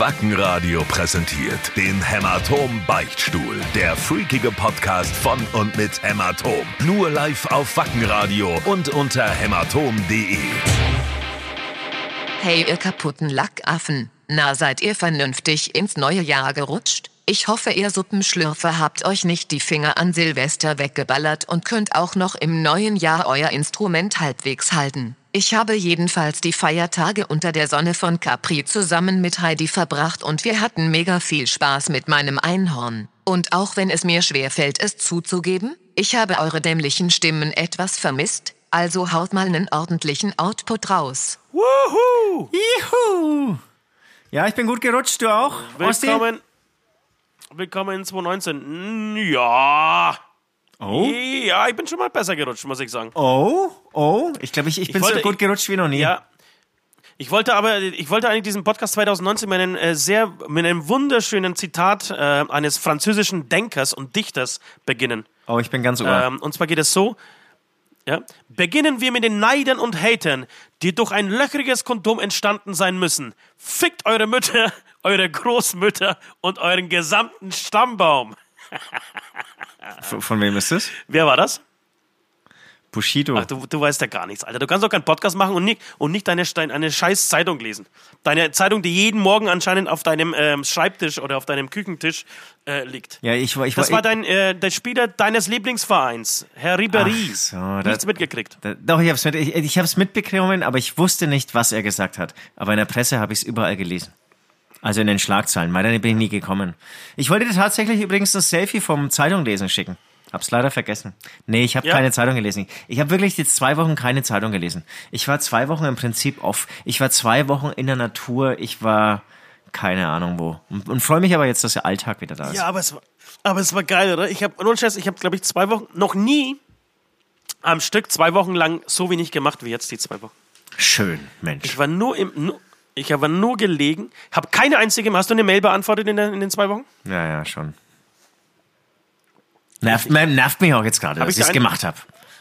Wackenradio präsentiert den Hämatom Beichtstuhl. Der freakige Podcast von und mit Hämatom. Nur live auf Wackenradio und unter hämatom.de. Hey ihr kaputten Lackaffen, na seid ihr vernünftig ins neue Jahr gerutscht? Ich hoffe, ihr Suppenschlürfer habt euch nicht die Finger an Silvester weggeballert und könnt auch noch im neuen Jahr euer Instrument halbwegs halten. Ich habe jedenfalls die Feiertage unter der Sonne von Capri zusammen mit Heidi verbracht und wir hatten mega viel Spaß mit meinem Einhorn. Und auch wenn es mir schwerfällt, es zuzugeben, ich habe eure dämlichen Stimmen etwas vermisst, also haut mal einen ordentlichen Output raus. Wuhu! Juhu! Ja, ich bin gut gerutscht, du auch? Osti? Willkommen, willkommen in 2019. Ja. Oh? Ja, ich bin schon mal besser gerutscht, muss ich sagen. Oh? Oh? Ich glaube, ich, ich bin wollte- so gut gerutscht wie noch nie. Ja. Ich wollte aber, ich wollte eigentlich diesen Podcast 2019 mit einem äh, sehr, mit einem wunderschönen Zitat äh, eines französischen Denkers und Dichters beginnen. Oh, ich bin ganz ohr. Ähm, und zwar geht es so: ja, Beginnen wir mit den Neidern und Hatern, die durch ein löchriges Kondom entstanden sein müssen. Fickt eure Mütter, eure Großmütter und euren gesamten Stammbaum. Von, von wem ist das? Wer war das? Bushido. Ach, du, du weißt ja gar nichts, Alter. Du kannst doch keinen Podcast machen und nicht, und nicht deine, deine eine scheiß Zeitung lesen. Deine Zeitung, die jeden Morgen anscheinend auf deinem ähm, Schreibtisch oder auf deinem Küchentisch äh, liegt. ja, ich war. Ich Das war war dein, äh, der Spieler deines Lieblingsvereins, Herr Ribéry. Ach so, da- Nichts mitgekriegt. Da, doch, ich habe es mit, ich, ich hab's mitbekommen, aber ich wusste nicht, was er gesagt hat. Aber in der Presse habe ich es überall gelesen. Also in den Schlagzeilen. Weiter bin ich nie gekommen. Ich wollte dir tatsächlich übrigens das Selfie vom Zeitunglesen schicken. Hab's leider vergessen. Nee, ich habe Ja? keine Zeitung gelesen. Ich habe wirklich jetzt zwei Wochen keine Zeitung gelesen. Ich war zwei Wochen im Prinzip off. Ich war zwei Wochen in der Natur. Ich war keine Ahnung wo. Und, und freue mich aber jetzt, dass der Alltag wieder da ist. Ja, aber es war, aber es war geil, oder? Ich habe, ohne Scheiß, ich habe, glaube ich, zwei Wochen, noch nie am Stück zwei Wochen lang so wenig gemacht wie jetzt die zwei Wochen. Schön, Mensch. Ich war nur im, nur, ich habe nur gelegen, habe keine einzige, hast du eine Mail beantwortet in, der, in den zwei Wochen? Ja, ja, schon. Nervt, nervt mich auch jetzt gerade, dass ich es gemacht habe.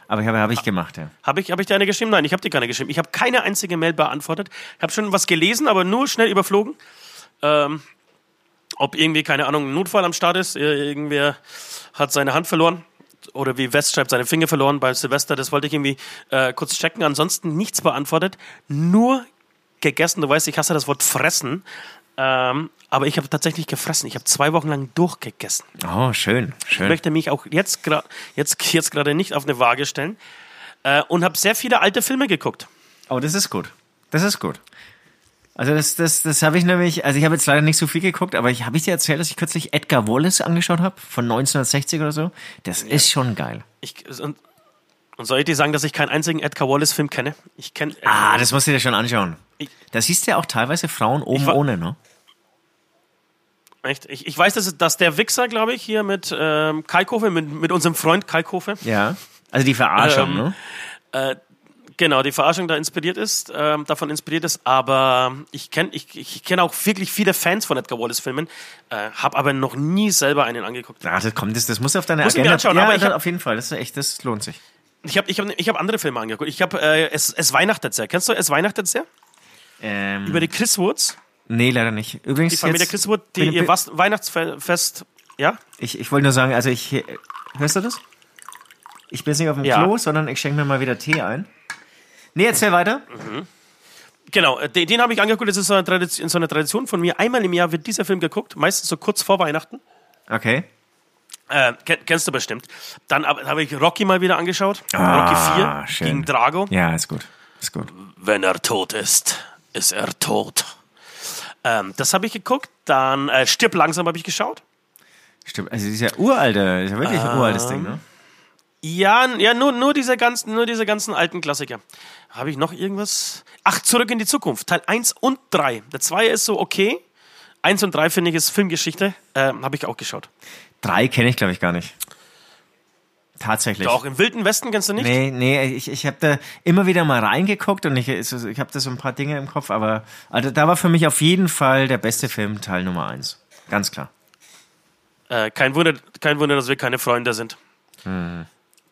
Aber ich habe hab ich gemacht, ja. Habe ich, hab ich dir eine geschrieben? Nein, ich habe dir keine geschrieben. Ich habe keine einzige Mail beantwortet. Ich habe schon was gelesen, aber nur schnell überflogen. Ähm, ob irgendwie, keine Ahnung, ein Notfall am Start ist. Ir- Irgendwer hat seine Hand verloren. Oder wie West schreibt, seine Finger verloren bei Silvester. Das wollte ich irgendwie äh, kurz checken. Ansonsten nichts beantwortet. Nur gegessen. Du weißt, ich hasse das Wort fressen. Ähm, aber ich habe tatsächlich gefressen. Ich habe zwei Wochen lang durchgegessen. Oh, schön, Ich schön. möchte mich auch jetzt gerade jetzt, jetzt gerade nicht auf eine Waage stellen. Äh, und habe sehr viele alte Filme geguckt. Oh, das ist gut. Das ist gut. Also das, das, das habe ich nämlich, also ich habe jetzt leider nicht so viel geguckt, aber ich habe ich dir erzählt, dass ich kürzlich Edgar Wallace angeschaut habe, von 1960 oder so. Das ist schon geil. Ich, und, und soll ich dir sagen, dass ich keinen einzigen Edgar Wallace-Film kenne? Ich kenne. Ah, das musst du dir schon anschauen. Ich- Da siehst du ja auch teilweise Frauen oben war- ohne, ne? Echt? Ich, ich weiß, dass, dass der Wichser, glaube ich, hier mit ähm, Kalkofe, mit, mit unserem Freund Kalkofe, Ja. Also die Verarschung, Ähm, ne? genau, die Verarschung da inspiriert ist, ähm, davon inspiriert ist. Aber ich kenne ich, ich kenn auch wirklich viele Fans von Edgar Wallace-Filmen, äh, habe aber noch nie selber einen angeguckt. Ah, das kommt, das, das muss auf deine Muss Agenda. anschauen, ja, aber ich hab- auf jeden Fall. Das ist echt, das lohnt sich. Ich habe ich hab, ich hab andere Filme angeguckt. Ich habe äh, es, es weihnachtet sehr. Kennst du Es weihnachtet sehr? Ähm, Über die Chris Woods. nee, leider nicht. Übrigens Die Familie jetzt, Chris Wood, die bin- ihr Was Weihnachtsfest, ja? Ich, ich wollte nur sagen, also ich. Hörst du das? Ich bin jetzt nicht auf dem Ja. Klo, sondern ich schenke mir mal wieder Tee ein. Nee, erzähl weiter. Genau, äh, den, den habe ich angeguckt. Das ist so eine, Tradition, so eine Tradition von mir. Einmal im Jahr wird dieser Film geguckt, meistens so kurz vor Weihnachten. Okay. Äh, ken- kennst du bestimmt. Dann hab- habe ich Rocky mal wieder angeschaut. Ah, Rocky 4 schön. gegen Drago. Ja, ist gut. Ist gut. Wenn er tot ist, ist er tot. Ähm, das habe ich geguckt. Dann äh, Stirb langsam habe ich geschaut. Stimmt. Also dieser uralte, ist ja wirklich ein uraltes Ding, ne? Ja, ja nur, nur, diese ganzen, nur diese ganzen alten Klassiker. Habe ich noch irgendwas? Ach, Zurück in die Zukunft. Teil 1 und 3. Der 2 ist so okay. 1 und 3 finde ich ist Filmgeschichte. Ähm, habe ich auch geschaut. Drei kenne ich, glaube ich, gar nicht. Tatsächlich. Doch, im Wilden Westen kennst du nicht? Nee, nee, ich, ich habe da immer wieder mal reingeguckt und ich, ich habe da so ein paar Dinge im Kopf, aber also da war für mich auf jeden Fall der beste Film Teil Nummer eins. Ganz klar. Äh, kein, Wunder, kein Wunder, dass wir keine Freunde sind.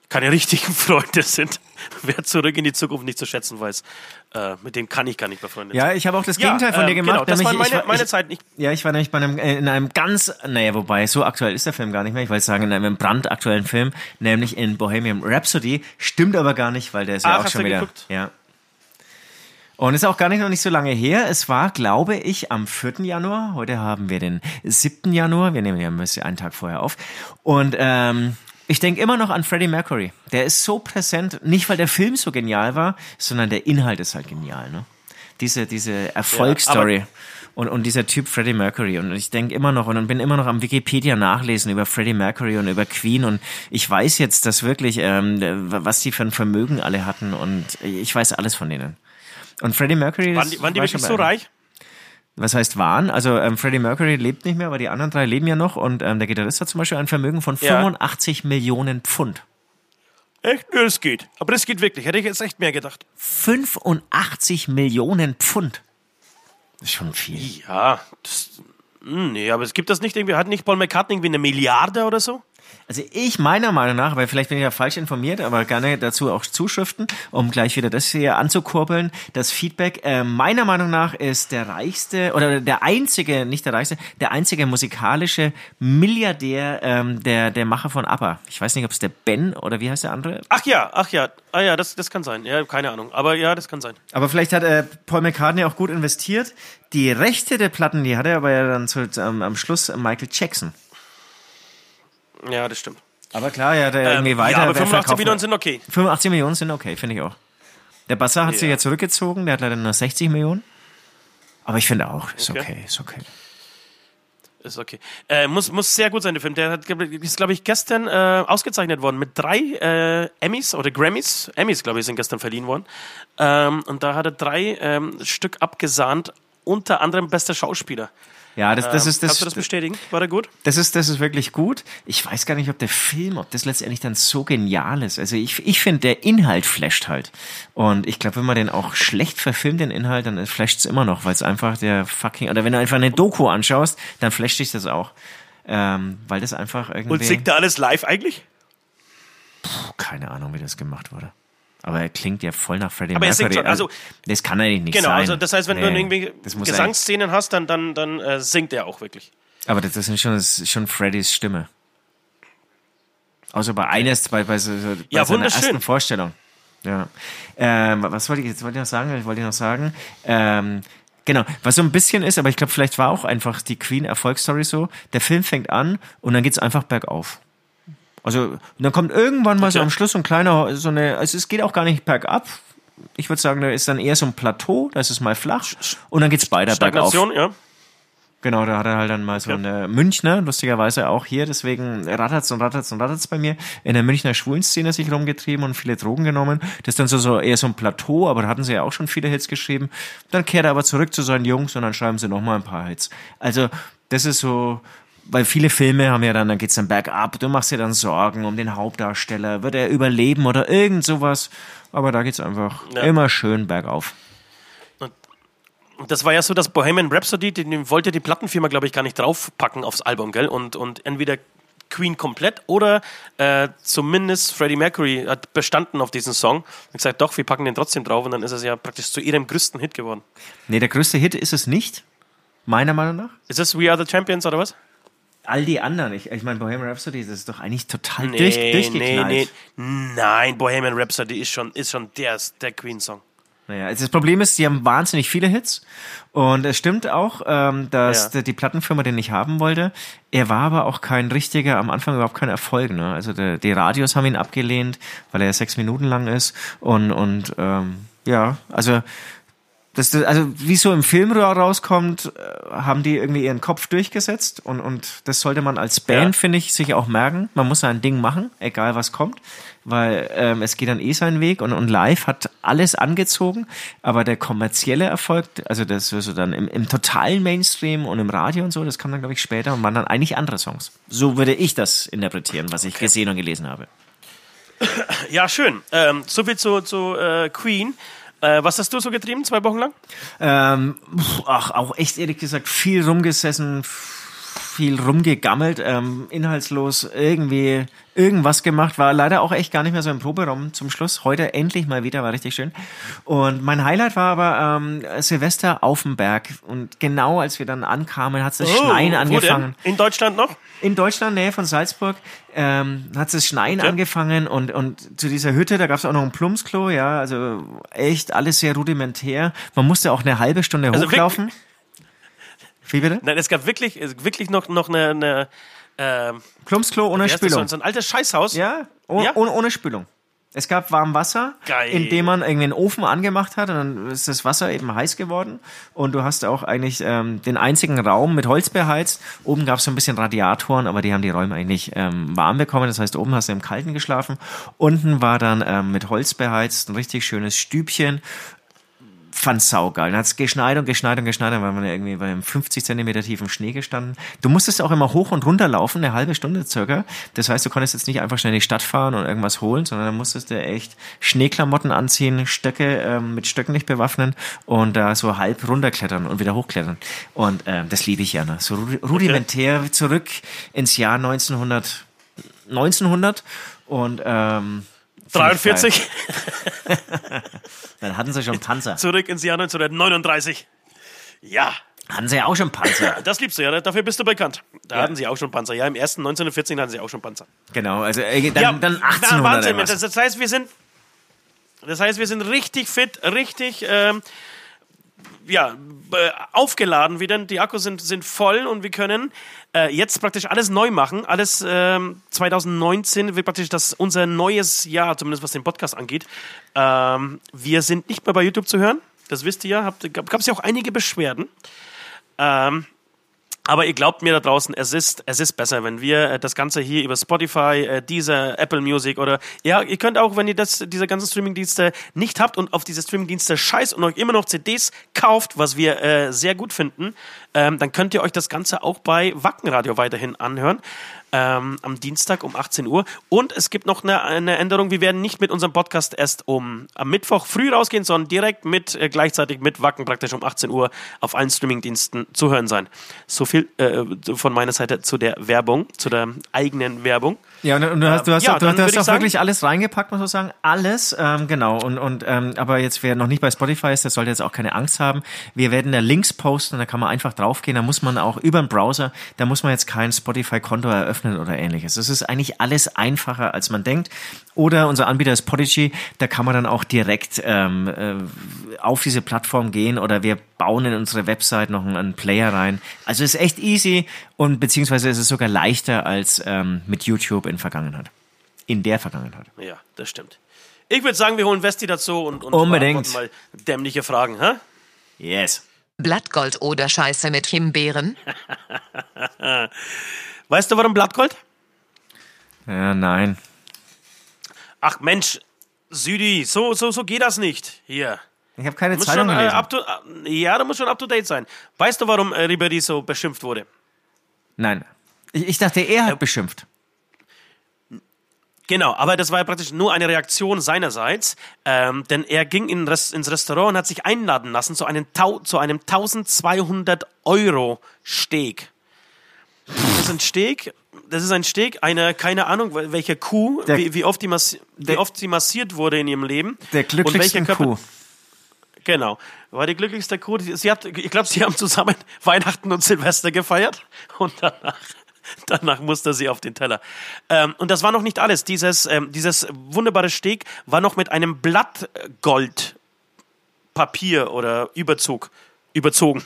Keine richtigen Freunde sind. Wer zurück in die Zukunft nicht zu schätzen weiß, äh, mit dem kann ich gar nicht befreundet Ja, sein. ich habe auch das Ja, Gegenteil von ähm, dir gemacht. genau, das war meine- ich, war- meine ich, Zeit nicht. Ja, ich war nämlich bei einem, äh, in einem ganz, naja, wobei, so aktuell ist der Film gar nicht mehr. Ich wollte sagen, in einem brandaktuellen Film, nämlich in Bohemian Rhapsody. Stimmt aber gar nicht, weil der ist ja Ach, auch hast schon wieder. geguckt? Ja. Und ist auch gar nicht noch nicht so lange her. Es war, glaube ich, am 4. Januar. Heute haben wir den 7. Januar. Wir nehmen ja ein bisschen einen Tag vorher auf. Und ähm, ich denke immer noch an Freddie Mercury. Der ist so präsent, nicht weil der Film so genial war, sondern der Inhalt ist halt genial. Ne? Diese, diese Erfolgsstory. und, und dieser Typ Freddie Mercury. Und ich denke immer noch und bin immer noch am Wikipedia nachlesen über Freddie Mercury und über Queen. Und ich weiß jetzt, dass wirklich, ähm, was die für ein Vermögen alle hatten. Und ich weiß alles von denen. Und Freddie Mercury. Waren die, waren die wirklich so reich? Was heißt waren? Also ähm, Freddie Mercury lebt nicht mehr, aber die anderen drei leben ja noch. Und ähm, der Gitarrist hat zum Beispiel ein Vermögen von Ja. 85 Millionen Pfund. Echt? Nö, das geht. Aber das geht wirklich. Hätte ich jetzt echt mehr gedacht. 85 Millionen Pfund. Das ist schon viel. Ja, das, hm, nee, aber es gibt das nicht irgendwie, hat nicht Paul McCartney irgendwie eine Milliarde oder so? Also ich meiner Meinung nach, weil vielleicht bin ich ja falsch informiert, aber gerne dazu auch Zuschriften, um gleich wieder das hier anzukurbeln. Das Feedback äh, meiner Meinung nach ist der reichste oder der einzige, nicht der reichste, der einzige musikalische Milliardär ähm, der der Macher von ABBA. Ich weiß nicht, ob es der Ben oder wie heißt der andere? Ach ja, ach ja, ah ja, das, das kann sein. Ja, keine Ahnung. Aber ja, das kann sein. Aber vielleicht hat äh, Paul McCartney auch gut investiert. Die Rechte der Platten, die hat er aber ja dann zu, ähm, am Schluss Michael Jackson. Ja, das stimmt. Aber klar, ja, der irgendwie Ähm, weiter. ja, aber wer 85 verkauft- Millionen sind okay. 85 Millionen sind okay, finde ich auch. Der Basser hat sich Ja. ja zurückgezogen, der hat leider nur 60 Millionen. Aber ich finde auch, ist okay, Okay. ist okay. Ist okay. Äh, muss, muss sehr gut sein, der Film. Der hat, ist, glaube ich, gestern äh, ausgezeichnet worden mit drei äh, Emmys oder Grammys. Emmys, glaube ich, sind gestern verliehen worden. Ähm, und da hat er drei ähm, Stück abgesahnt, unter anderem bester Schauspieler. Ja, das, das Ähm, ist das, Kannst du das bestätigen? War der gut? das ist das ist wirklich gut. Ich weiß gar nicht, ob der Film, ob das letztendlich dann so genial ist. Also ich, ich finde, der Inhalt flasht halt. Und ich glaube, wenn man den auch schlecht verfilmt, den Inhalt, dann flasht es immer noch, weil es einfach der fucking, oder wenn du einfach eine Doku anschaust, dann flasht dich das auch. Ähm, weil das einfach irgendwie. Und singt er alles live eigentlich? keine Ahnung, wie das gemacht wurde. Aber er klingt ja voll nach Freddie Aber er Mercury. schon, also- das kann eigentlich nicht Genau, sein. also das heißt, wenn du Nee, irgendwie das muss Gesangsszenen hast, dann, dann, dann äh, singt er auch wirklich. Aber das, ist schon, das ist schon Freddys Stimme. Außer bei eines, bei, bei, so, bei Ja, seiner ersten Vorstellung. Ja. Ähm, was wollte ich jetzt wollte ich noch sagen? Ich wollte noch sagen. Ähm, genau, was so ein bisschen ist, aber ich glaube, vielleicht war auch einfach die Queen-Erfolgsstory so. Der Film fängt an und dann geht's einfach bergauf. Also und dann kommt irgendwann mal so Okay. am Schluss so ein kleiner, so eine, also es geht auch gar nicht bergab. Ich würde sagen, da ist dann eher so ein Plateau, da ist es mal flach und dann geht's weiter bergauf. Stagnation, ja. Genau, da hat er halt dann mal so eine Münchner, lustigerweise auch hier, deswegen rattert's und rattert's und rattert's bei mir, in der Münchner Schwulenszene sich rumgetrieben und viele Drogen genommen. Das ist dann so, so eher so ein Plateau, aber da hatten sie ja auch schon viele Hits geschrieben. Dann kehrt er aber zurück zu seinen Jungs und dann schreiben sie nochmal ein paar Hits. Also, das ist so, weil viele Filme haben ja dann, dann geht's dann bergab, du machst dir dann Sorgen um den Hauptdarsteller, wird er überleben oder irgend sowas. Aber da geht's einfach Ja. immer schön bergauf. Und das war ja so, dass Bohemian Rhapsody, den, wollte die Plattenfirma, glaube ich, gar nicht draufpacken aufs Album, gell? Und, und entweder Queen komplett oder äh, zumindest Freddie Mercury hat bestanden auf diesen Song und gesagt, doch, wir packen den trotzdem drauf und dann ist es ja praktisch zu ihrem größten Hit geworden. Nee, der größte Hit ist es nicht, meiner Meinung nach. Ist das We Are the Champions oder was? All die anderen, ich, ich meine, Bohemian Rhapsody, das ist doch eigentlich total Nee, durch, nee, durchgeknallt. nee. Nein, Bohemian Rhapsody ist schon, ist schon der, der Queen-Song. Naja, also das Problem ist, die haben wahnsinnig viele Hits und es stimmt auch, ähm, dass Ja. die, Plattenfirma den nicht haben wollte. Er war aber auch kein richtiger, am Anfang überhaupt kein Erfolg. Ne? Also der, die Radios haben ihn abgelehnt, weil er sechs Minuten lang ist und, und ähm, ja, also das, also wie so im Film ra- rauskommt, äh, haben die irgendwie ihren Kopf durchgesetzt und, und das sollte man als Band, Ja. finde ich, sich auch merken. Man muss ein Ding machen, egal was kommt, weil ähm, es geht dann eh seinen Weg und, und live hat alles angezogen, aber der kommerzielle Erfolg, also das so dann im, im totalen Mainstream und im Radio und so, das kam dann, glaube ich, später und waren dann eigentlich andere Songs. So würde ich das interpretieren, was ich gesehen und gelesen habe. Ja, schön. Ähm, soviel zu, zu äh, Queen. Äh, was hast du so getrieben, zwei Wochen lang? Ähm, ach, auch echt ehrlich gesagt viel rumgesessen, viel rumgegammelt, ähm, inhaltslos irgendwie irgendwas gemacht. War leider auch echt gar nicht mehr so im Proberaum zum Schluss. Heute endlich mal wieder, war richtig schön. Und mein Highlight war aber ähm, Silvester auf dem Berg. Und genau als wir dann ankamen, hat das Oh, Schneien angefangen. denn? In Deutschland noch? In Deutschland, Nähe von Salzburg, ähm, hat das Schneien Okay. angefangen und, und zu dieser Hütte, da gab es auch noch ein Plumpsklo, ja, also echt alles sehr rudimentär. Man musste auch eine halbe Stunde Also hochlaufen. Wie bitte? Nein, es gab wirklich, wirklich noch, noch eine, eine ähm, Plumpsklo ohne heißt das, so, Spülung. ein- so ein altes Scheißhaus. Ja, oh, Ja? Ohne, ohne Spülung. Es gab warm Wasser, Geil. in dem man irgendwie einen Ofen angemacht hat und dann ist das Wasser eben heiß geworden und du hast auch eigentlich ähm, den einzigen Raum mit Holz beheizt. Oben gab es so ein bisschen Radiatoren, aber die haben die Räume eigentlich ähm, warm bekommen. Das heißt, oben hast du im Kalten geschlafen. Unten war dann ähm, mit Holz beheizt ein richtig schönes Stübchen. Fand saugeil. Dann hat's geschneit und geschneit und geschneit, dann waren wir irgendwie bei einem 50 Zentimeter tiefen Schnee gestanden. Du musstest auch immer hoch und runter laufen, eine halbe Stunde circa. Das heißt, du konntest jetzt nicht einfach schnell in die Stadt fahren und irgendwas holen, sondern dann musstest du echt Schneeklamotten anziehen, Stöcke ähm, mit Stöcken nicht bewaffnen und da so halb runterklettern und wieder hochklettern. Und ähm, das liebe ich ja. Ne? So rudi- rudimentär zurück ins Jahr 1900, 1900 und ähm, 43, geil. Dann hatten sie schon Panzer. zurück ins Jahr 1939. Ja, Hatten sie ja auch schon Panzer. das liebst du ja, dafür bist du bekannt. Da Ja. hatten sie auch schon Panzer. Ja, im ersten 1914 hatten sie auch schon Panzer. Genau, also äh, dann, ja, dann na, 1800 Wahnsinn, oder was. das, das heißt, wir sind, das heißt, wir sind richtig fit, richtig, ähm, ja, äh, aufgeladen wieder. Die Akkus sind, sind voll und wir können äh, jetzt praktisch alles neu machen. Alles ähm, 2019 wird praktisch das unser neues Jahr, zumindest was den Podcast angeht. Ähm, wir sind nicht mehr bei YouTube zu hören. Das wisst ihr ja. Gab es ja auch einige Beschwerden. Ähm, aber ihr glaubt mir da draußen, es ist, es ist besser, wenn wir äh, das Ganze hier über Spotify, äh, dieser Apple Music oder ja, ihr könnt auch, wenn ihr das, diese ganzen Streamingdienste nicht habt und auf diese Streamingdienste scheißt und euch immer noch CDs kauft, was wir äh, sehr gut finden, ähm, dann könnt ihr euch das Ganze auch bei Wackenradio weiterhin anhören. Ähm, am Dienstag um 18 Uhr. Und es gibt noch eine, eine Änderung. Wir werden nicht mit unserem Podcast erst um am Mittwoch früh rausgehen, sondern direkt mit äh, gleichzeitig mit Wacken praktisch um 18 Uhr auf allen Streamingdiensten zu hören sein. So viel äh, von meiner Seite zu der Werbung, zu der eigenen Werbung. Ja, und, und du hast, du hast, ja, auch, du, du hast auch sagen- wirklich alles reingepackt, muss man sagen. Alles, ähm, genau. Und, und ähm, aber jetzt, wer noch nicht bei Spotify ist, der sollte jetzt auch keine Angst haben. Wir werden da Links posten, da kann man einfach draufgehen. Da muss man auch über den Browser, da muss man jetzt kein Spotify-Konto eröffnen oder ähnliches. Es ist eigentlich alles einfacher, als man denkt. Oder unser Anbieter ist Podigy, da kann man dann auch direkt ähm, äh, auf diese Plattform gehen oder wir bauen in unsere Website noch einen, einen Player rein. Also es ist echt easy und beziehungsweise ist es sogar leichter als ähm, mit YouTube in Vergangenheit. In der Vergangenheit. Ja, das stimmt. Ich würde sagen, wir holen Westi dazu und, und Unbedingt. mal dämliche Fragen. Hä? Yes. Blattgold oder Scheiße mit Himbeeren? Weißt du, warum Blattgold? Ja, nein. Ach Mensch, Südi, so, so, so geht das nicht. Hier. Ich habe keine Zeitung schon, äh, to, äh, ja, du musst schon up to date sein. Weißt du, warum äh, Ribéry so beschimpft wurde? nein. Ich, ich dachte, er hat beschimpft. Genau, aber das war ja praktisch nur eine Reaktion seinerseits, ähm, denn er ging in Res ins Restaurant und hat sich einladen lassen zu einem, Tau zu einem 1200 Euro Steak. Das ist ein Steak, das ist ein Steak, eine, keine Ahnung, welche Kuh, Der- wie, wie, oft die massi wie der- oft sie massiert wurde in ihrem Leben. Der glücklichsten Körper- Kuh. Genau. War die glücklichste Kuh. Sie hat, ich glaube, sie haben zusammen Weihnachten und Silvester gefeiert und danach, danach musste sie auf den Teller. Ähm, und das war noch nicht alles. Dieses, ähm, dieses wunderbare Steak war noch mit einem Blattgoldpapier oder Überzug überzogen.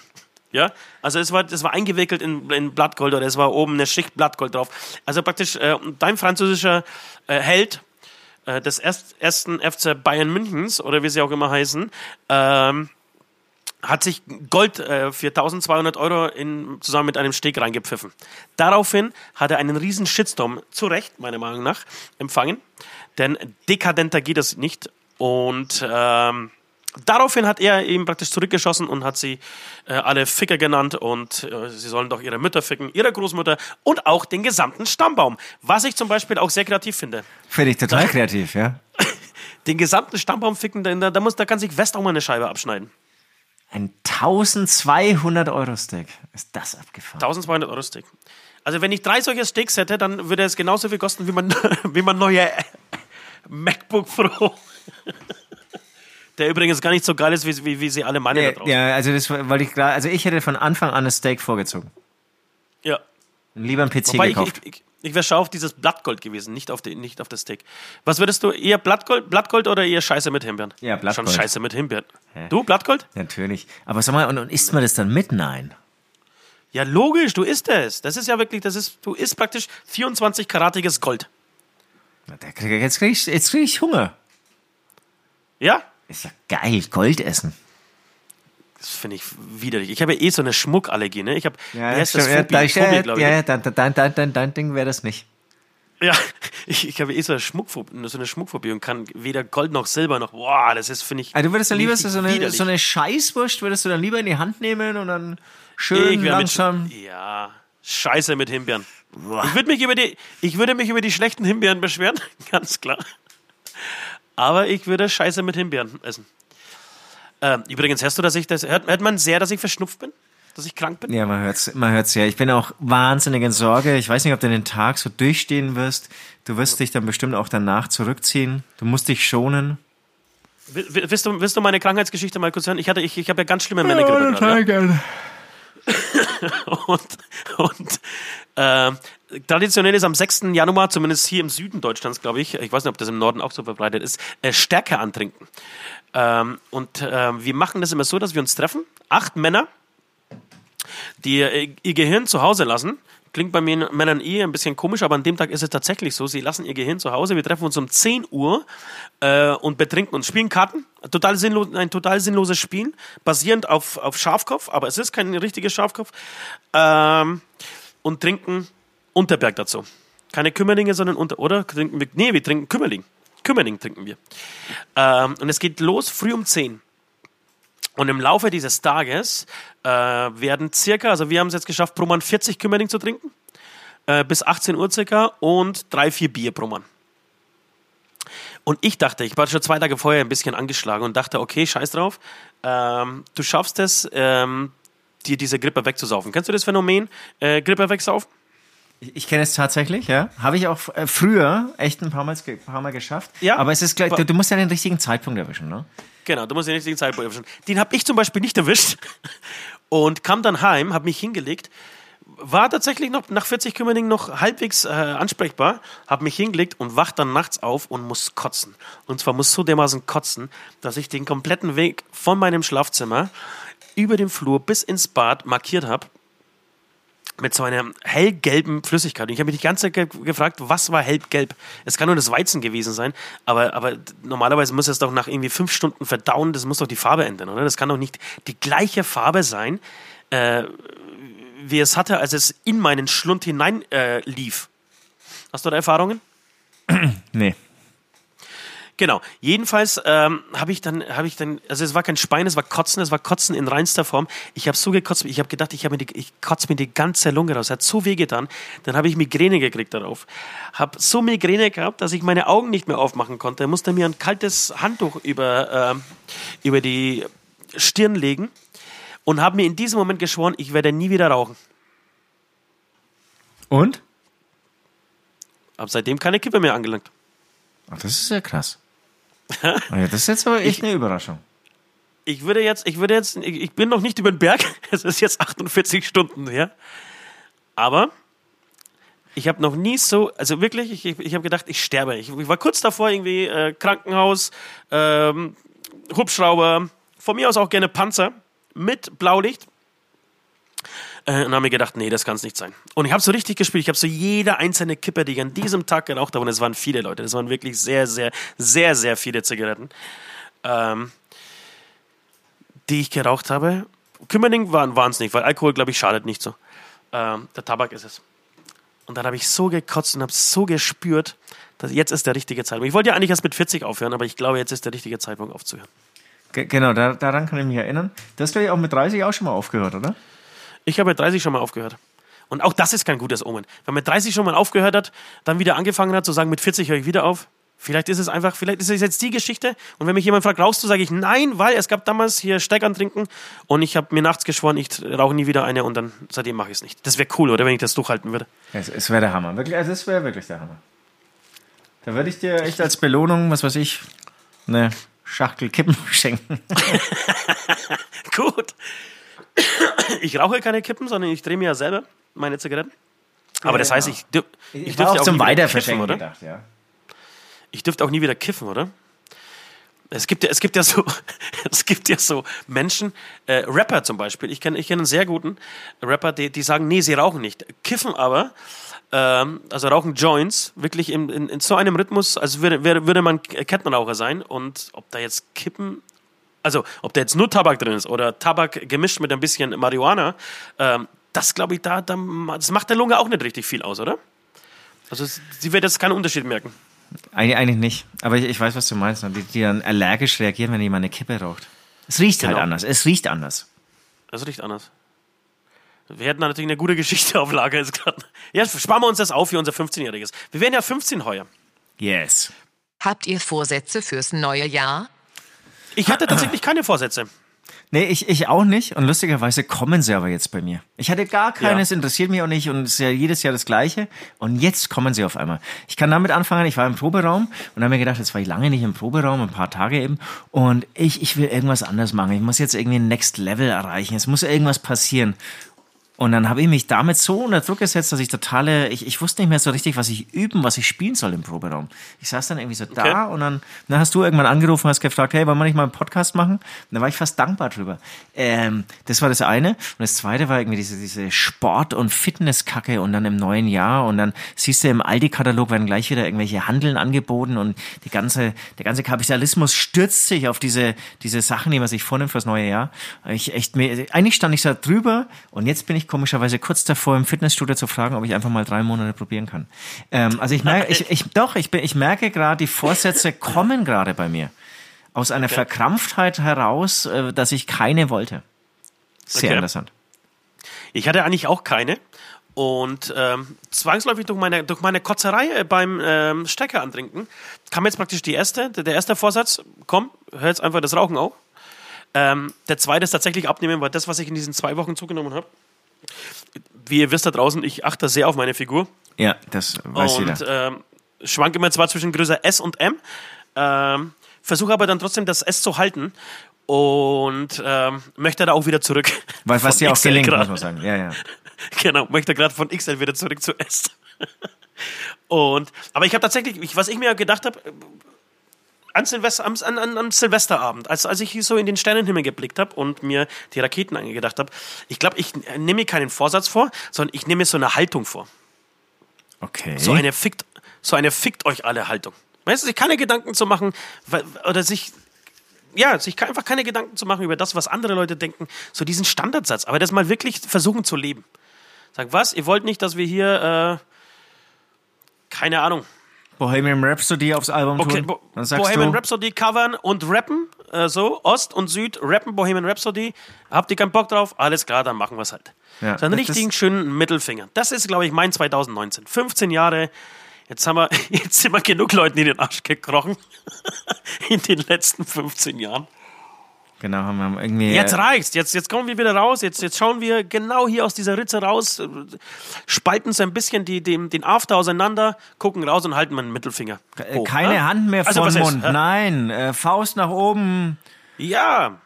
Ja, also es war, es war eingewickelt in, in Blattgold oder es war oben eine Schicht Blattgold drauf. Also praktisch äh, dein französischer äh, Held äh, des erst, ersten FC Bayern Münchens oder wie sie auch immer heißen, ähm, hat sich Gold äh, für 1200 Euro in, zusammen mit einem Steg reingepfiffen. Daraufhin hat er einen riesen Shitstorm, zu Recht, meiner Meinung nach, empfangen. Denn dekadenter geht es nicht. Und ähm, daraufhin hat er eben praktisch zurückgeschossen und hat sie äh, alle Ficker genannt und äh, sie sollen doch ihre Mütter ficken, ihre Großmutter und auch den gesamten Stammbaum. Was ich zum Beispiel auch sehr kreativ finde. Finde ich total kreativ, ja. Den gesamten Stammbaum ficken, da, da, muss, da kann sich West auch mal eine Scheibe abschneiden. Ein 1200 Euro Steak. Ist das abgefahren? 1200 Euro Steak. Also wenn ich drei solche Steaks hätte, dann würde es genauso viel kosten wie mein, wie mein neuer MacBook Pro. Der übrigens gar nicht so geil ist, wie, wie, wie sie alle meinen da Ja, draußen. ja, also das wollte ich gerade, also ich hätte von Anfang an das Steak vorgezogen. Ja. Lieber ein PC Wobei ich, gekauft. ich, ich, ich wäre schon auf dieses Blattgold gewesen, nicht auf, die, nicht auf das Steak. Was würdest du, eher Blattgold, Blattgold oder eher Scheiße mit Himbeeren? Ja, Blattgold. Schon Scheiße mit Himbeeren. Hä? Du, Blattgold? Natürlich. Aber sag mal, und, und isst man das dann mit? Nein. Ja, logisch, du isst es. Das ist ja wirklich, das ist, du isst praktisch 24-karatiges Gold. Da ich- Jetzt kriege ich, jetzt krieg ich Hunger. Ja? Ist ja geil, Gold essen. Das finde ich widerlich. Ich habe ja eh so eine Schmuckallergie, ne? Ich habe, Ja, das? stimmt. ja, Phobie, da- Phobie, ja, glaube ich. ja, ja, dein, dein, dein, dein, dein Ding wäre das nicht. Ja, ich, ich habe eh so eine, Schmuckphobie, so eine Schmuckphobie und kann weder Gold noch Silber noch. Boah, das ist, finde ich. Also du würdest dann lieber so eine, widerlich. so eine Scheißwurst, würdest du dann lieber in die Hand nehmen und dann schön langsam. Mit, ja, Scheiße mit Himbeeren. Ich würde mich über die, ich würde mich über die schlechten Himbeeren beschweren, ganz klar. Aber ich würde Scheiße mit Himbeeren essen. Ähm, übrigens, hörst du, dass ich das, hört, hört man sehr, dass ich verschnupft bin? Dass ich krank bin? Ja, man hört's, man hört's ja. Ich bin auch wahnsinnig in Sorge. Ich weiß nicht, ob du den Tag so durchstehen wirst. Du wirst dich dann bestimmt auch danach zurückziehen. Du musst dich schonen. Will- will- Willst du, willst du meine Krankheitsgeschichte mal kurz hören? Ich, hatte, ich, ich habe ja ganz schlimme Männergrippe. gerade, ja? gerne. Und, und ähm, traditionell ist am 6. Januar, zumindest hier im Süden Deutschlands, glaube ich, ich weiß nicht, ob das im Norden auch so verbreitet ist, äh, Stärke antrinken. Ähm, und ähm, wir machen das immer so, dass wir uns treffen, acht Männer, die äh, ihr Gehirn zu Hause lassen. Klingt bei Männern eh ein bisschen komisch, aber an dem Tag ist es tatsächlich so. Sie lassen ihr Gehirn zu Hause. Wir treffen uns um 10 Uhr äh, und betrinken uns, spielen Karten. Total sinnlos, ein total sinnloses Spiel, basierend auf, auf Schafkopf, aber es ist kein richtiges Schafkopf. Ähm, und trinken Unterberg dazu. Keine Kümmerlinge, sondern unter, oder? Trinken wir, nee, wir trinken Kümmerling. Kümmerling trinken wir. Ähm, und es geht los früh um 10. Und im Laufe dieses Tages äh, werden circa, also wir haben es jetzt geschafft, pro Mann 40 Kümmerling zu trinken, äh, bis 18 Uhr circa und drei, vier Bier pro Mann. Und ich dachte, ich war schon zwei Tage vorher ein bisschen angeschlagen und dachte, okay, scheiß drauf, ähm, du schaffst es, ähm, dir diese Grippe wegzusaufen. Kennst du das Phänomen, äh, Grippe wegsaufen? Ich, ich kenne es tatsächlich, ja. Habe ich auch äh, früher echt ein paar Mal, ge- paar Mal geschafft. Ja. Aber es ist gleich, du, du musst ja den richtigen Zeitpunkt erwischen, ne? Genau, du musst den richtigen Zeitpunkt erwischen. Den habe ich zum Beispiel nicht erwischt und kam dann heim, habe mich hingelegt, war tatsächlich noch nach 40 Kümmerlingen noch halbwegs äh, ansprechbar, habe mich hingelegt und wach dann nachts auf und muss kotzen. Und zwar muss so dermaßen kotzen, dass ich den kompletten Weg von meinem Schlafzimmer über den Flur bis ins Bad markiert habe mit so einer hellgelben Flüssigkeit. Und ich habe mich die ganze Zeit ge gefragt, was war hellgelb? Es kann nur das Weizen gewesen sein, aber, aber normalerweise muss es doch nach irgendwie fünf Stunden verdauen, das muss doch die Farbe ändern, oder? Das kann doch nicht die gleiche Farbe sein, äh, wie es hatte, als es in meinen Schlund hinein äh, lief. Hast du da Erfahrungen? Nee. Genau. Jedenfalls ähm, habe ich dann, habe ich dann, also es war kein Spein, es war Kotzen, es war Kotzen in reinster Form. Ich habe so gekotzt, ich habe gedacht, ich, mir die, ich kotze mir die ganze Lunge raus. Es hat so weh getan. Dann habe ich Migräne gekriegt darauf. Habe so Migräne gehabt, dass ich meine Augen nicht mehr aufmachen konnte. Musste mir ein kaltes Handtuch über, ähm, über die Stirn legen und habe mir in diesem Moment geschworen, ich werde nie wieder rauchen. Und? Habe seitdem keine Kippe mehr angelangt. Ach, das ist ja krass. das ist jetzt aber echt eine Überraschung. ich würde jetzt, ich würde jetzt, ich, ich bin noch nicht über den Berg. Es ist jetzt 48 Stunden her. Aber ich habe noch nie so, also wirklich, ich, ich, ich habe gedacht, ich sterbe. Ich, ich war kurz davor irgendwie äh, Krankenhaus, ähm, Hubschrauber, von mir aus auch gerne Panzer mit Blaulicht. Äh, und habe mir gedacht, nee, das kann es nicht sein. Und ich habe so richtig gespielt. Ich habe so jede einzelne Kippe, die ich an diesem Tag geraucht habe, und es waren viele Leute, das waren wirklich sehr, sehr, sehr, sehr viele Zigaretten, ähm, die ich geraucht habe. Kümmerling waren es nicht, weil Alkohol, glaube ich, schadet nicht so. Ähm, der Tabak ist es. Und dann habe ich so gekotzt und habe so gespürt, dass jetzt ist der richtige Zeitpunkt. Ich wollte ja eigentlich erst mit 40 aufhören, aber ich glaube, jetzt ist der richtige Zeitpunkt aufzuhören. Ge genau, da, daran kann ich mich erinnern. Hast, glaube ich, auch mit 30 auch schon mal aufgehört, oder? Ich habe mit 30 schon mal aufgehört. Und auch das ist kein gutes Omen. Wenn man mit 30 schon mal aufgehört hat, dann wieder angefangen hat zu sagen, mit 40 höre ich wieder auf, Vielleicht ist es einfach, vielleicht ist es jetzt die Geschichte. Und wenn mich jemand fragt, rauchst du, sage ich nein, weil es gab damals hier Steigern trinken und ich habe mir nachts geschworen, ich rauche nie wieder eine und dann seitdem mache ich es nicht. Das wäre cool, oder wenn ich das durchhalten würde. Es, es wäre der Hammer. Wirklich, also es wäre wirklich der Hammer. Da würde ich dir echt als Belohnung, was weiß ich, eine Schachtel Kippen schenken. Gut. Ich rauche keine Kippen, sondern ich drehe mir ja selber meine Zigaretten. Aber das heißt, ich, dür ich, Ich, dürfte war auch zum nie wieder kiffen, Weiterverschenken oder? gedacht, ja. Ich dürfte auch nie wieder kiffen, oder? Es gibt ja, es gibt ja so, es gibt ja so Menschen, äh, Rapper zum Beispiel. Ich kenne, ich kenne einen sehr guten Rapper, die, die sagen, nee, sie rauchen nicht, kiffen aber, ähm, also rauchen Joints, wirklich in, in, in so einem Rhythmus, als würde, würde, würde man Kettenraucher sein. Und ob da jetzt Kippen, also ob da jetzt nur Tabak drin ist oder Tabak gemischt mit ein bisschen Marihuana, ähm, das glaube ich, da, da, das macht der Lunge auch nicht richtig viel aus, oder? Also es- sie wird jetzt keinen Unterschied merken. Eigentlich, eigentlich nicht. Aber ich, ich weiß, was du meinst. ne? Die, die dann allergisch reagieren, wenn jemand eine Kippe raucht. Es riecht halt Genau. anders. Es riecht anders. Das riecht anders. Wir hätten da natürlich eine gute Geschichte auf Lager jetzt gerade. Ja, sparen wir uns das auf für unser 15-Jähriges. Wir werden ja 15 heuer. Yes. Habt ihr Vorsätze fürs neue Jahr? Ich hatte tatsächlich keine Vorsätze. Nee, ich, ich auch nicht. Und lustigerweise kommen sie aber jetzt bei mir. Ich hatte gar keines, Ja. interessiert mich auch nicht und es ist ja jedes Jahr das Gleiche. Und jetzt kommen sie auf einmal. Ich kann damit anfangen, ich war im Proberaum und habe mir gedacht, jetzt war ich lange nicht im Proberaum, ein paar Tage eben. Und ich, ich will irgendwas anders machen. Ich muss jetzt irgendwie ein Next Level erreichen. Es muss irgendwas passieren. Und dann habe ich mich damit so unter Druck gesetzt, dass ich totale, ich, ich wusste nicht mehr so richtig, was ich üben, was ich spielen soll im Proberaum. Ich saß dann irgendwie so da und dann, dann hast du irgendwann angerufen, hast gefragt, hey, wollen wir nicht mal einen Podcast machen? Und dann war ich fast dankbar drüber. Ähm, das war das eine. Und das zweite war irgendwie diese, diese Sport- und Fitnesskacke und dann im neuen Jahr und dann siehst du im Aldi-Katalog werden gleich wieder irgendwelche Handeln angeboten und die ganze, der ganze Kapitalismus stürzt sich auf diese, diese Sachen, die man sich vornimmt fürs neue Jahr. Ich echt, mir, eigentlich stand ich da drüber und jetzt bin ich komischerweise kurz davor, im Fitnessstudio zu fragen, ob ich einfach mal drei Monate probieren kann. Ähm, also ich merke, ich, ich, doch, ich, bin, ich merke gerade, die Vorsätze kommen gerade bei mir. Aus einer Verkrampftheit heraus, äh, dass ich keine wollte. Sehr Okay. interessant. Ich hatte eigentlich auch keine. Und ähm, zwangsläufig durch meine, durch meine Kotzerei äh, beim ähm, Stecker antrinken kam jetzt praktisch die erste, der der erste Vorsatz, komm, hör jetzt einfach das Rauchen auf. Ähm, der zweite ist tatsächlich abnehmen, weil das, was ich in diesen zwei Wochen zugenommen habe, wie ihr wisst da draußen, ich achte sehr auf meine Figur. Ja, das weiß und jeder. ähm, schwank immer zwar zwischen Größe S und M, ähm, versuche aber dann trotzdem das S zu halten und ähm, möchte da auch wieder zurück. Was, was dir auch gelingt, grad. muss man sagen. Ja, ja. Genau, möchte gerade von XL wieder zurück zu S. Und, aber ich habe tatsächlich, ich, was ich mir gedacht habe, an, Silvester, am, an, an, am Silvesterabend, als, als ich so in den Sternenhimmel geblickt habe und mir die Raketen angedacht habe, ich glaube, ich nehme mir keinen Vorsatz vor, sondern ich nehme mir so eine Haltung vor. Okay. So eine fickt, so eine fickt euch alle Haltung. Weißt du, sich keine Gedanken zu machen, oder sich, ja, sich einfach keine Gedanken zu machen über das, was andere Leute denken, so diesen Standardsatz, aber das mal wirklich versuchen zu leben. Sag, was? Ihr wollt nicht, dass wir hier, äh, keine Ahnung, Bohemian Rhapsody aufs Album okay, tun? Dann sagst Bohemian du, Rhapsody covern und rappen, äh, so, Ost und Süd rappen Bohemian Rhapsody. Habt ihr keinen Bock drauf? Alles klar, dann machen wir es halt. Ja, so einen richtigen schönen Mittelfinger. Das ist, glaube ich, mein 2019. 15 Jahre. Jetzt haben wir, jetzt sind wir genug Leuten in den Arsch gekrochen. in den letzten 15 Jahren. Genau, haben wir irgendwie. Jetzt äh, reicht's. Jetzt, jetzt kommen wir wieder raus. Jetzt, jetzt schauen wir genau hier aus dieser Ritze raus, äh, spalten so ein bisschen die, den, den After auseinander, gucken raus und halten meinen Mittelfinger. äh, hoch, keine ne? Hand mehr Also, vor was den ist, Mund. hä? Nein, äh, Faust nach oben. Ja,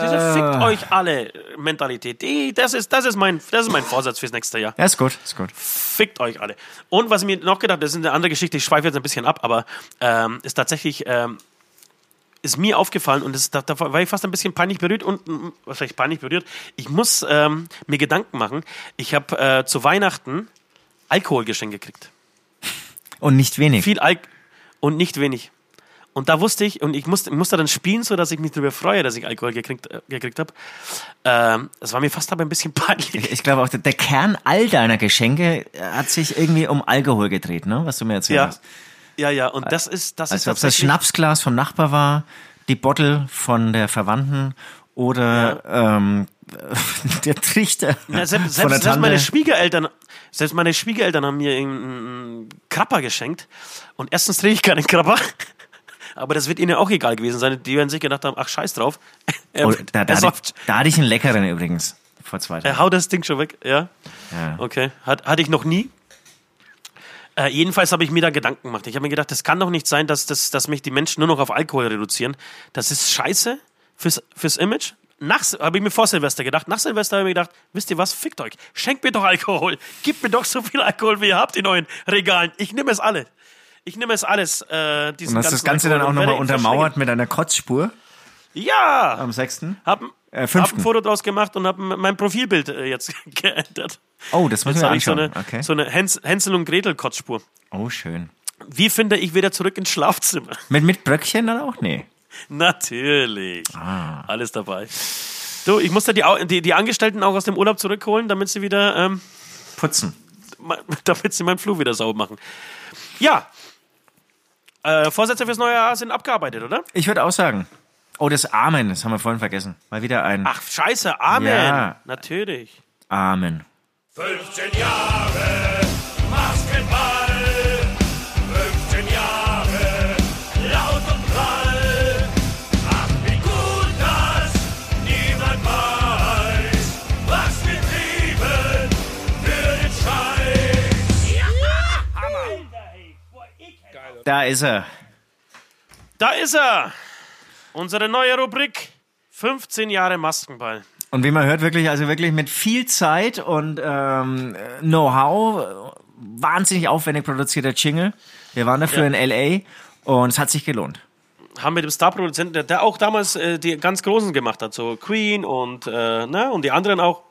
diese Äh. fickt euch alle Mentalität. Die, das, ist, das, ist mein, das ist mein Vorsatz fürs nächste Jahr. Ja, ist gut, ist gut. Fickt euch alle. Und was ich mir noch gedacht habe, das ist eine andere Geschichte, ich schweife jetzt ein bisschen ab, aber ähm, ist tatsächlich, ähm, ist mir aufgefallen und das, da, da war ich fast ein bisschen peinlich berührt und, was heißt peinlich berührt, ich muss ähm, mir Gedanken machen. Ich habe äh, zu Weihnachten Alkoholgeschenke gekriegt. Und nicht wenig. Viel Alk und nicht wenig. Und da wusste ich, und ich musste, musste dann spielen, so dass ich mich darüber freue, dass ich Alkohol gekriegt, äh, gekriegt habe. Ähm, das war mir fast aber ein bisschen peinlich. Ich glaube auch, der, der Kern all deiner Geschenke äh, hat sich irgendwie um Alkohol gedreht, ne? Was du mir erzählt Ja, hast. Ja, ja. Und das ist, das ist Also ob es das. Schnapsglas vom Nachbar war, die Bottle von der Verwandten oder ähm, der Trichter Ja, selbst, von der selbst, selbst meine. Schwiegereltern, selbst meine Schwiegereltern haben mir einen Krapper geschenkt. Und erstens trinke ich keinen Krapper. Aber das wird ihnen auch egal gewesen sein. Die werden sich gedacht haben, ach scheiß drauf. Er, Oh, er, da, da, hatte da hatte ich einen leckeren übrigens. Vor zwei er Tagen. haut das Ding schon weg, ja. Ja. Okay. Hat, hatte ich noch nie. Äh, jedenfalls habe ich mir da Gedanken gemacht. Ich habe mir gedacht, das kann doch nicht sein, dass, dass, dass mich die Menschen nur noch auf Alkohol reduzieren. Das ist scheiße fürs, fürs Image. Nach, habe ich mir vor Silvester gedacht. Nach Silvester habe ich mir gedacht, wisst ihr was, fickt euch. Schenkt mir doch Alkohol. Gebt mir doch so viel Alkohol, wie ihr habt in euren Regalen. Ich nehme es alle. Ich nehme es alles. Äh, Und hast das Ganze dann Alkohol auch und nochmal untermauert mit einer Kotzspur. Ja! am 6. Hab, Äh, hab fünften. ein Foto draus gemacht und habe mein Profilbild äh, jetzt geändert. Oh, das müssen Jetzt wir habe ich so anschauen. eine, okay. so eine Häns, Hänsel und Gretel Kotzspur. Oh, schön. Wie finde ich wieder zurück ins Schlafzimmer? Mit, mit Bröckchen dann auch? Nee. Natürlich. Ah. Alles dabei. Du, ich musste die, die, die Angestellten auch aus dem Urlaub zurückholen, damit sie wieder, ähm, Putzen. damit sie meinen Flur wieder sauber machen. Ja. Äh, Vorsätze fürs neue Jahr sind abgearbeitet, oder? Ich würde auch sagen. Oh, das Amen, das haben wir vorhin vergessen. Mal wieder ein Ach, scheiße, Amen. Ja. Natürlich. Amen. 15 Jahre Maskenball, 15 Jahre laut und prall. Ach, wie gut, dass niemand weiß, was wir trieben für den Scheiß. Da ist er. Da ist er. Unsere neue Rubrik. 15 Jahre Maskenball. Und wie man hört, wirklich, also wirklich mit viel Zeit und ähm, Know-how, wahnsinnig aufwendig produzierter Jingle. Wir waren dafür Ja. in L.A. und es hat sich gelohnt. haben mit dem Star-Produzenten, der, auch damals äh, die ganz Großen gemacht hat, so Queen und, äh, ne, und die anderen auch.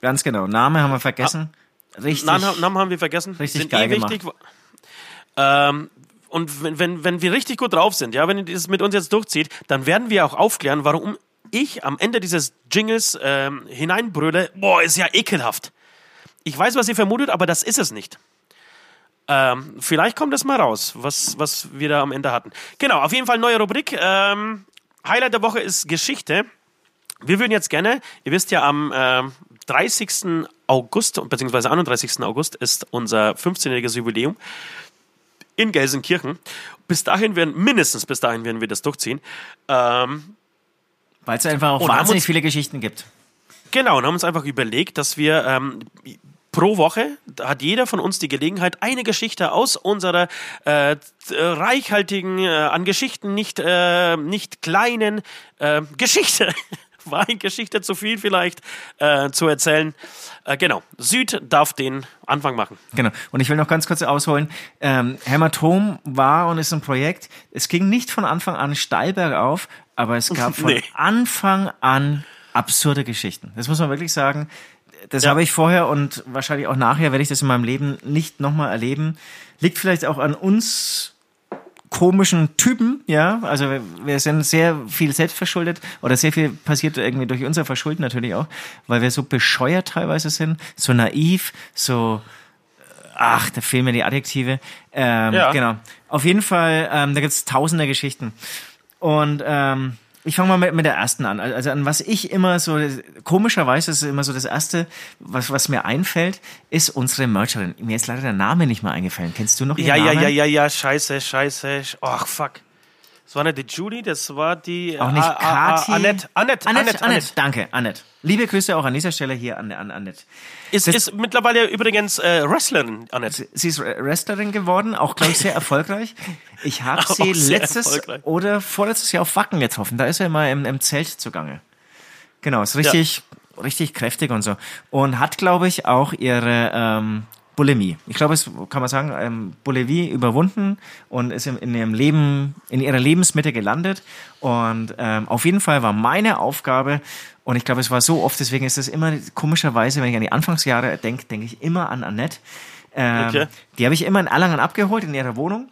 Ganz genau. Name haben wir vergessen. Richtig. Namen, Namen haben wir vergessen. Richtig sind geil eh wichtig. Ähm, und wenn, wenn, wenn wir richtig gut drauf sind, ja, wenn ihr das mit uns jetzt durchzieht, dann werden wir auch aufklären, warum ich am Ende dieses Jingles ähm, hineinbrülle, boah, ist ja ekelhaft. Ich weiß, was ihr vermutet, aber das ist es nicht. Ähm, vielleicht kommt es mal raus, was, was wir da am Ende hatten. Genau, auf jeden Fall neue Rubrik. Ähm, Highlight der Woche ist Geschichte. Wir würden jetzt gerne, ihr wisst ja, am ähm, 30. August, beziehungsweise 31. August ist unser 15-jähriges Jubiläum in Gelsenkirchen. Bis dahin werden, mindestens bis dahin werden wir das durchziehen. Ähm, Weil es einfach auch wahnsinnig uns- viele Geschichten gibt. Genau, und haben uns einfach überlegt, dass wir ähm, pro Woche da hat jeder von uns die Gelegenheit, eine Geschichte aus unserer äh, äh, reichhaltigen, äh, an Geschichten nicht, äh, nicht kleinen äh, Geschichte, Weingeschichte zu viel vielleicht, äh, zu erzählen. Äh, genau, Süd darf den Anfang machen. Genau. Und ich will noch ganz kurz ausholen. Ähm, Hämatom war und ist ein Projekt. Es ging nicht von Anfang an steil bergauf, aber es gab von Nee. Anfang an absurde Geschichten. Das muss man wirklich sagen. Das Ja. habe ich vorher und wahrscheinlich auch nachher werde ich das in meinem Leben nicht nochmal erleben. Liegt vielleicht auch an uns komischen Typen, ja. Also wir, sind sehr viel selbstverschuldet oder sehr viel passiert irgendwie durch unser Verschulden natürlich auch, weil wir so bescheuert teilweise sind, so naiv, so ach, da fehlen mir die Adjektive. Ähm, Ja. Genau. Auf jeden Fall, ähm, da gibt's tausende Geschichten. Und ähm, ich fange mal mit, mit der ersten an. Also an was ich immer so, komischerweise ist es immer so das Erste, was, was mir einfällt, ist unsere Mercherin. Mir ist leider der Name nicht mal eingefallen. Kennst du noch ihren Ja, ja, Namen? ja, ja, ja, scheiße, scheiße. Ach, fuck. Das war nicht die Judy, das war die Auch nicht Ah, ah, ah, Kathi. Annette, Annette, Annette, Annette, Annette. Danke, Annette. Liebe Grüße auch an dieser Stelle hier an, an Annette. Ist, ist mittlerweile übrigens äh, Wrestlerin, Annette. Sie ist Wrestlerin geworden, auch, glaube ich, sehr erfolgreich. Ich habe sie letztes oder vorletztes Jahr auf Wacken getroffen. Da ist er immer im, im Zelt zugange. Genau, ist richtig, richtig kräftig und so. Und hat, glaube ich, auch ihre ähm, Bulimie. Ich glaube, es kann man sagen, ähm, Bulimie überwunden und ist in, in ihrem Leben, in ihrer Lebensmitte gelandet. Und ähm, auf jeden Fall war meine Aufgabe, und ich glaube, es war so oft, deswegen ist es immer komischerweise, wenn ich an die Anfangsjahre denke, denke ich immer an Annette. Ähm, Okay. Die habe ich immer in Erlangen abgeholt, in ihrer Wohnung.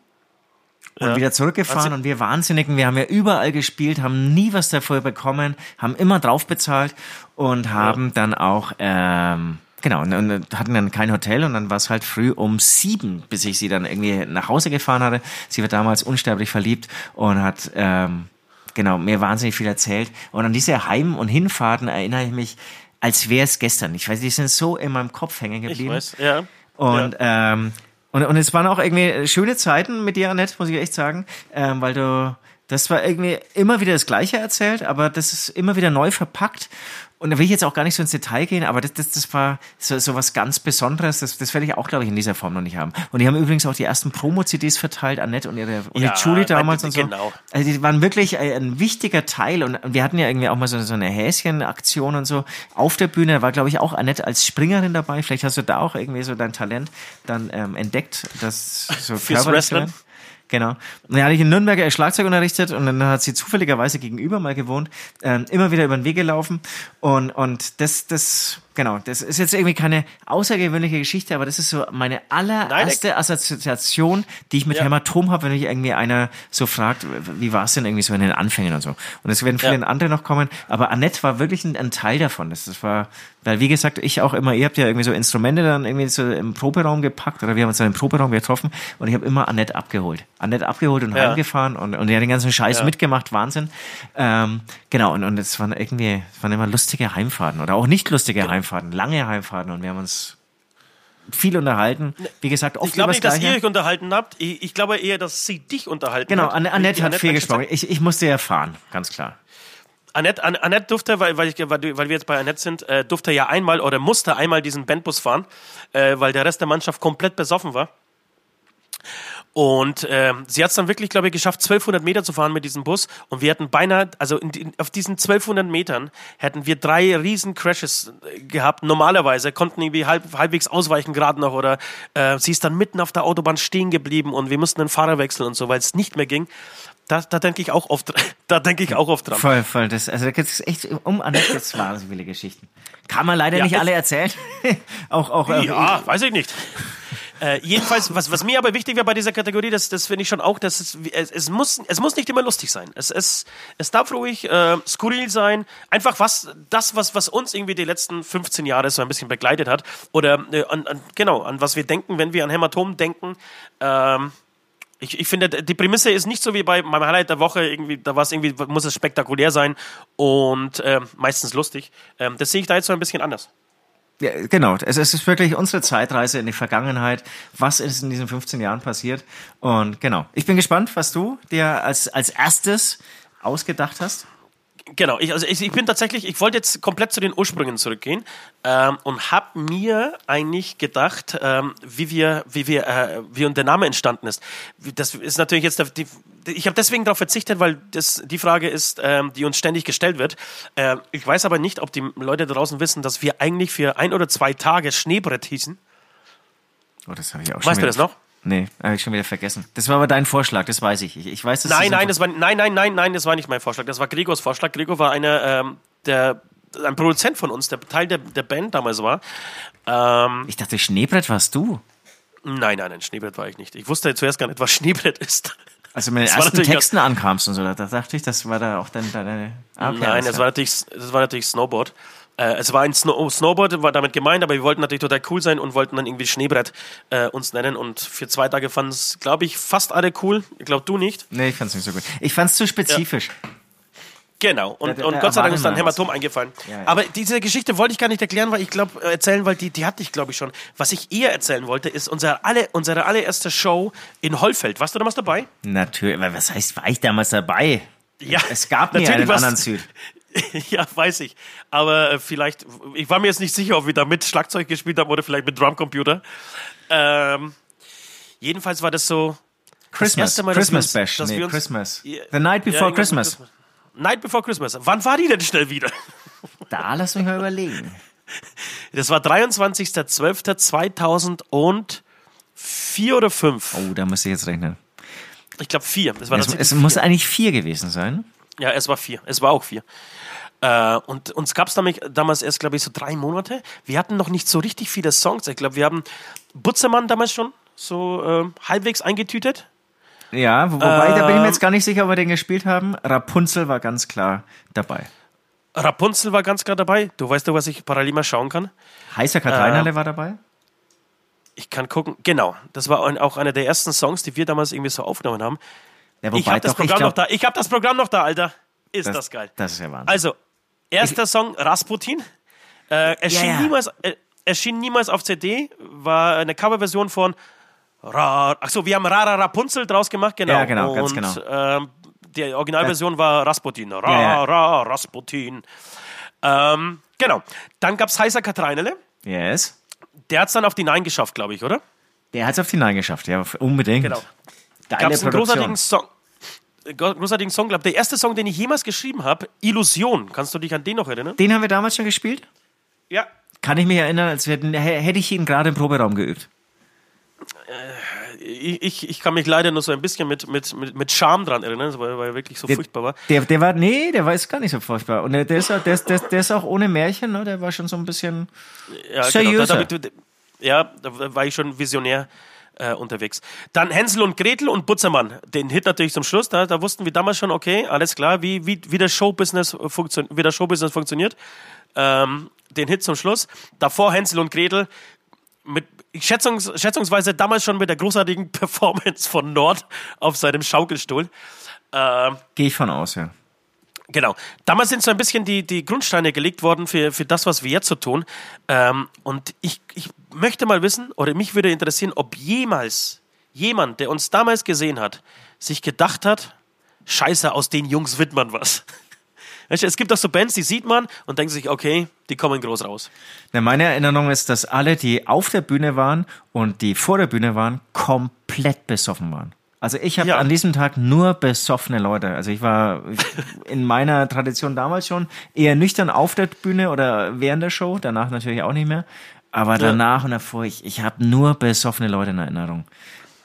Und Ja. wieder zurückgefahren und wir Wahnsinnigen, wir haben ja überall gespielt, haben nie was dafür bekommen, haben immer drauf bezahlt und haben dann auch, ähm, genau, und, und hatten dann kein Hotel und dann war es halt früh um sieben, bis ich sie dann irgendwie nach Hause gefahren hatte. Sie war damals unsterblich verliebt und hat, ähm, genau, mir wahnsinnig viel erzählt. Und an diese Heim- und Hinfahrten erinnere ich mich, als wäre es gestern. Ich weiß, die sind so in meinem Kopf hängen Ich geblieben. weiß, ja. Und, ähm, und, und es waren auch irgendwie schöne Zeiten mit dir, Annette, muss ich echt sagen, ähm, weil du, das war irgendwie immer wieder das Gleiche erzählt, aber das ist immer wieder neu verpackt. Und da will ich jetzt auch gar nicht so ins Detail gehen, aber das, das, das war so, so was ganz Besonderes. Das, das werde ich auch, glaube ich, in dieser Form noch nicht haben. Und die haben übrigens auch die ersten Promo-CDs verteilt, Annette und ihre und Ja, die Julie damals und so. genau. Also die waren wirklich ein, ein wichtiger Teil und wir hatten ja irgendwie auch mal so, so eine Häschen-Aktion und so auf der Bühne. War, glaube ich, auch Annette als Springerin dabei. Vielleicht hast du da auch irgendwie so dein Talent dann ähm, entdeckt, das so Fürs Wrestling? Genau. Und dann hatte ich in Nürnberg Schlagzeug unterrichtet und dann hat sie zufälligerweise gegenüber mal gewohnt, ähm, immer wieder über den Weg gelaufen und, und das, das, genau, das ist jetzt irgendwie keine außergewöhnliche Geschichte, aber das ist so meine allererste Assoziation, die ich mit Ja. Hämatom habe, wenn mich irgendwie einer so fragt, wie war es denn irgendwie so in den Anfängen und so. Und es werden viele Ja. andere noch kommen, aber Annette war wirklich ein, ein Teil davon. Das, das war, weil wie gesagt, ich auch immer, ihr habt ja irgendwie so Instrumente dann irgendwie so im Proberaum gepackt oder wir haben uns dann im Proberaum getroffen und ich habe immer Annette abgeholt. Annette abgeholt und Ja. heimgefahren und, und hat den ganzen Scheiß Ja. mitgemacht, Wahnsinn. Ähm, genau, und, und es waren irgendwie, es waren immer lustige Heimfahrten oder auch nicht lustige Heimfahrten, lange Heimfahrten und wir haben uns viel unterhalten. Wie gesagt, oft Ich glaube nicht, dass ihr euch unterhalten habt. Ich, ich glaube eher, dass sie dich unterhalten Genau, hat. Anne- Annette hat viel hat gesprochen. Ich, ich musste ja fahren, ganz klar. Annette, An- Annette durfte, weil, weil, ich, weil wir jetzt bei Annette sind, äh, durfte ja einmal oder musste einmal diesen Bandbus fahren, äh, weil der Rest der Mannschaft komplett besoffen war. Und ähm, sie hat es dann wirklich, glaube ich, geschafft, 1200 Meter zu fahren mit diesem Bus. Und wir hatten beinahe, also in, die- auf diesen 1200 Metern hätten wir drei riesen Crashes äh, gehabt. Normalerweise konnten irgendwie halb, halbwegs ausweichen gerade noch oder äh, sie ist dann mitten auf der Autobahn stehen geblieben und wir mussten den Fahrer wechseln und so, weil es nicht mehr ging. Da, da denke ich auch oft, da denke ich auch oft dran. Voll, voll. Das, also da gibt es echt um jetzt wahnsinnig viele Geschichten. Kann man leider Ja, nicht alle erzählen. auch, auch, äh, Ja, weiß ich nicht. Äh, jedenfalls, was, was mir aber wichtig wäre bei dieser Kategorie, das, das finde ich schon auch, dass es, es, es, muss, es muss nicht immer lustig sein. Es, es, es darf ruhig äh, skurril sein. Einfach was, das, was, was uns irgendwie die letzten 15 Jahre so ein bisschen begleitet hat. Oder äh, an, an, genau, an was wir denken, wenn wir an Hämatom denken. Ähm, ich, ich finde, die Prämisse ist nicht so wie bei meinem Highlight der Woche, irgendwie, da war es irgendwie, muss es spektakulär sein und ähm, meistens lustig. Ähm, das sehe ich da jetzt so ein bisschen anders. Ja, genau, es, es ist wirklich unsere Zeitreise in die Vergangenheit. Was ist in diesen 15 Jahren passiert? Und genau, ich bin gespannt, was du dir als, als erstes ausgedacht hast. Genau, ich, also ich, ich bin tatsächlich, ich wollte jetzt komplett zu den Ursprüngen zurückgehen ähm, und habe mir eigentlich gedacht, ähm, wie wir, wie wir, äh, wie und der Name entstanden ist. Das ist natürlich jetzt, die, ich habe deswegen darauf verzichtet, weil das die Frage ist, ähm, die uns ständig gestellt wird. Ähm, ich weiß aber nicht, ob die Leute draußen wissen, dass wir eigentlich für ein oder zwei Tage Schneebrett hießen. Oh, das habe ich auch schon Weißt du das noch? Nee, habe ich schon wieder vergessen. Das war aber dein Vorschlag, das weiß ich. Ich, ich weiß, dass Nein, das nein, das war, nein, nein, nein, nein, das war nicht mein Vorschlag. Das war Gregors Vorschlag. Gregor war einer, ähm, der, ein Produzent von uns, der Teil der, der Band damals war. Ähm, Ich dachte, Schneebrett warst du. Nein, nein, nein, Schneebrett war ich nicht. Ich wusste zuerst gar nicht, was Schneebrett ist. Also mit den Das ersten Texten ankamst und so, da, da dachte ich, das war da auch dann deine. Ah, okay, nein, das war natürlich, das war natürlich Snowboard. Äh, es war ein Snow Snowboard, war damit gemeint, aber wir wollten natürlich total cool sein und wollten dann irgendwie Schneebrett äh, uns nennen. Und für zwei Tage fanden es, glaube ich, fast alle cool. Ich glaube, du nicht. Nee, ich fand's nicht so gut. Ich fand's zu spezifisch. Genau. Und, Da- da- und Gott sei Dank ist dann Hämatom eingefallen. Ja, ja. Aber diese Geschichte wollte ich gar nicht erklären, weil ich glaube, erzählen, weil die, die hatte ich, glaube ich, schon. Was ich eher erzählen wollte, ist unsere, alle, unsere allererste Show in Hollfeld. Warst du damals dabei? Natürlich, aber was heißt, war ich damals dabei? Ja, Es gab nie natürlich einen warst- anderen Süd. ja, weiß ich. Aber äh, vielleicht, ich war mir jetzt nicht sicher, ob wir da mit Schlagzeug gespielt haben oder vielleicht mit Drumcomputer. Ähm, jedenfalls war das so. Christmas, erste Mal, Christmas wir Bash, nee, uns- Christmas. The night before ja, Christmas. Night before Christmas. Wann war die denn schnell wieder? Da lass mich mal überlegen. Das war 23.12.2004 oder 5. Oh, da muss ich jetzt rechnen. Ich glaube 4. Es war Es, es muss eigentlich vier gewesen sein. Ja, es war vier. Es war auch vier. Äh, und uns gab es damals erst, glaube ich, so drei Monate. Wir hatten noch nicht so richtig viele Songs. Ich glaube, wir haben Butzemann damals schon so äh, halbwegs eingetütet. Ja, wo- wobei, da bin ich mir Ähm. jetzt gar nicht sicher, ob wir den gespielt haben. Rapunzel war ganz klar dabei. Rapunzel war ganz klar dabei. Du weißt du, was ich parallel mal schauen kann? Heißer Katharinerle war dabei. Ich kann gucken. Genau, das war ein, auch einer der ersten Songs, die wir damals irgendwie so aufgenommen haben. Ja, Ich habe das doch, Programm noch da. Ich habe das Programm noch da, Alter. Ist das, geil. Das ist ja Wahnsinn. Also, erster Song Rasputin. Äh, erschien, ja. Niemals, äh, erschien niemals auf CD, war eine Coverversion von Ra. Achso, wir haben Rara Rapunzel draus gemacht, genau. Ja, genau, Und, ganz genau. Ähm, die Originalversion war Rasputin. Ra, Ja, ja. Ra, Rasputin. Ähm, genau. Dann gab's Heißer Katreinele. yes. Der hat's dann auf die Nein geschafft, glaube ich, oder? Der hat es auf die Nein geschafft, ja, unbedingt. Genau. Geile Gab's einen großartigen Song. Äh, Großartigen Song, glaube Der erste Song, den ich jemals geschrieben habe, Illusion. Kannst du dich an den noch erinnern? Den haben wir damals schon gespielt? Ja. Kann ich mich erinnern, als hätten, hä- hätte ich ihn gerade im Proberaum geübt. Ich, ich, ich kann mich leider nur so ein bisschen mit, mit, mit, mit Charme dran erinnern, weil, weil er wirklich so Der, furchtbar war. der, der war, nee, der war jetzt gar nicht so furchtbar. Und der, der, ist, auch- der, ist, der, der ist auch ohne Märchen, ne? Der war schon so ein bisschen. Ja, Seriöser. Genau, da, da, ja, da war ich schon visionär äh, unterwegs. Dann Hänsel und Gretel und Butzermann. Den Hit natürlich zum Schluss. Da, da wussten wir damals schon, okay, alles klar, wie, wie, wie, das, Showbusiness funktion wie das Showbusiness funktioniert. Ähm, den Hit zum Schluss. Davor Hänsel und Gretel mit schätzungs, schätzungsweise damals schon mit der großartigen Performance von Nord auf seinem Schaukelstuhl. Ähm, Gehe ich von aus, ja. Genau. Damals sind so ein bisschen die, die Grundsteine gelegt worden für, für das, was wir jetzt so tun. Ähm, und ich, ich möchte mal wissen, oder mich würde interessieren, ob jemals jemand, der uns damals gesehen hat, sich gedacht hat, scheiße, aus den Jungs wird man was. Weißt du, es gibt auch so Bands, die sieht man und denkt sich, okay, die kommen groß raus. Na, meine Erinnerung ist, dass alle, die auf der Bühne waren und die vor der Bühne waren, komplett besoffen waren. Also ich habe Ja. an diesem Tag nur besoffene Leute. Also ich war in meiner Tradition damals schon eher nüchtern auf der Bühne oder während der Show, danach natürlich auch nicht mehr. Aber danach und davor, ich, ich habe nur besoffene Leute in Erinnerung.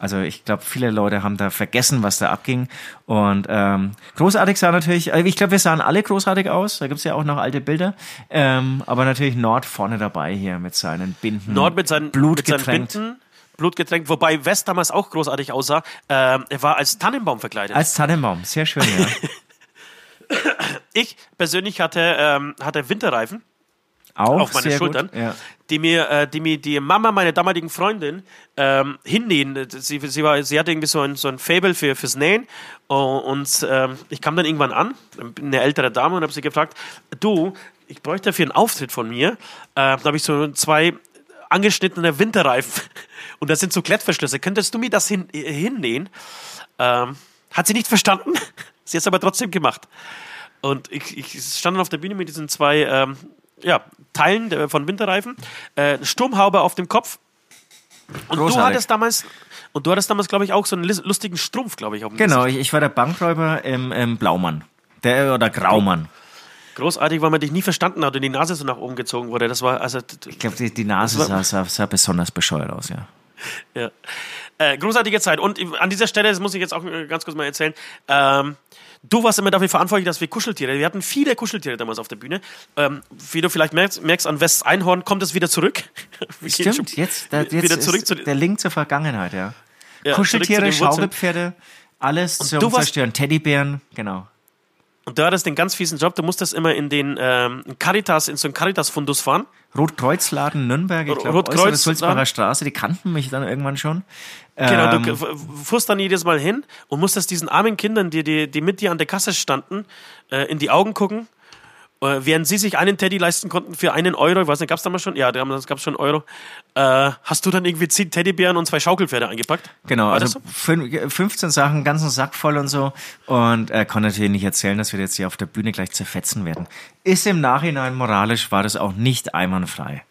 Also ich glaube, viele Leute haben da vergessen, was da abging. Und ähm, großartig sah natürlich, äh, ich glaube, wir sahen alle großartig aus. Da gibt's ja auch noch alte Bilder. Ähm, aber natürlich Nord vorne dabei hier mit seinen Binden. Nord mit seinen, Blut mit seinen. Binden, Blutgetränkt, wobei West damals auch großartig aussah. Ähm, er war als Tannenbaum verkleidet. Als Tannenbaum, sehr schön, ja. ich persönlich hatte, ähm, hatte Winterreifen. Auch auf meine Schultern. Ja. die mir, äh, die mir die Mama meiner damaligen Freundin ähm, hinnähen. Sie, sie, war, sie hatte irgendwie so ein, so ein Fable für, fürs Nähen und ähm, ich kam dann irgendwann an, eine ältere Dame, und habe sie gefragt, du, ich bräuchte für einen Auftritt von mir, äh, da habe ich so zwei angeschnittene Winterreifen und das sind so Klettverschlüsse. Könntest du mir das hin, äh, hinnähen? Ähm, hat sie nicht verstanden, sie hat es aber trotzdem gemacht. Und ich, ich stand dann auf der Bühne mit diesen zwei ähm, ja, Teilen von Winterreifen, äh, Sturmhaube auf dem Kopf. Und du Großartig. hattest damals, und du hattest damals, glaube ich, auch so einen lustigen Strumpf, glaube ich, auf dem Genau, ich, ich war der Bankräuber im, im Blaumann. Der, oder Graumann. Großartig, weil man dich nie verstanden hat und die Nase so nach oben gezogen wurde. Das war, also, Ich glaube, die, die Nase war- sah, sah, sah besonders bescheuert aus, ja. ja. Äh, großartige Zeit. Und an dieser Stelle, das muss ich jetzt auch ganz kurz mal erzählen, ähm, du warst immer dafür verantwortlich, dass wir Kuscheltiere, wir hatten viele Kuscheltiere damals auf der Bühne. Ähm, wie du vielleicht merkst, merkst an Wests Einhorn kommt es wieder zurück. Wir gehen schon Stimmt, jetzt, da, jetzt wieder zurück zu der Link zur Vergangenheit, ja. ja, Kuscheltiere. Schaukelpferde, alles zum du warst- Zerstören. Teddybären, genau. Und du hattest den ganz fiesen Job, du musstest immer in den ähm, Caritas, in so einen Caritas-Fundus fahren. Rotkreuzladen Nürnberg, ich glaube, Rotkreuz- Sulzbacher Straße, die kannten mich dann irgendwann schon. Genau, Ähm, du f- fuhrst dann jedes Mal hin und musstest diesen armen Kindern, die, die, die mit dir an der Kasse standen, äh, in die Augen gucken, äh, während sie sich einen Teddy leisten konnten für einen Euro. Ich weiß nicht, gab es damals schon? Ja, damals gab es schon Euro. Äh, hast du dann irgendwie zehn Teddybären und zwei Schaukelpferde eingepackt? Genau, War also fün- 15 Sachen, ganzen Sack voll und so. Und er konnte natürlich nicht erzählen, dass wir jetzt hier auf der Bühne gleich zerfetzen werden. Ist im Nachhinein moralisch, war das auch nicht einwandfrei.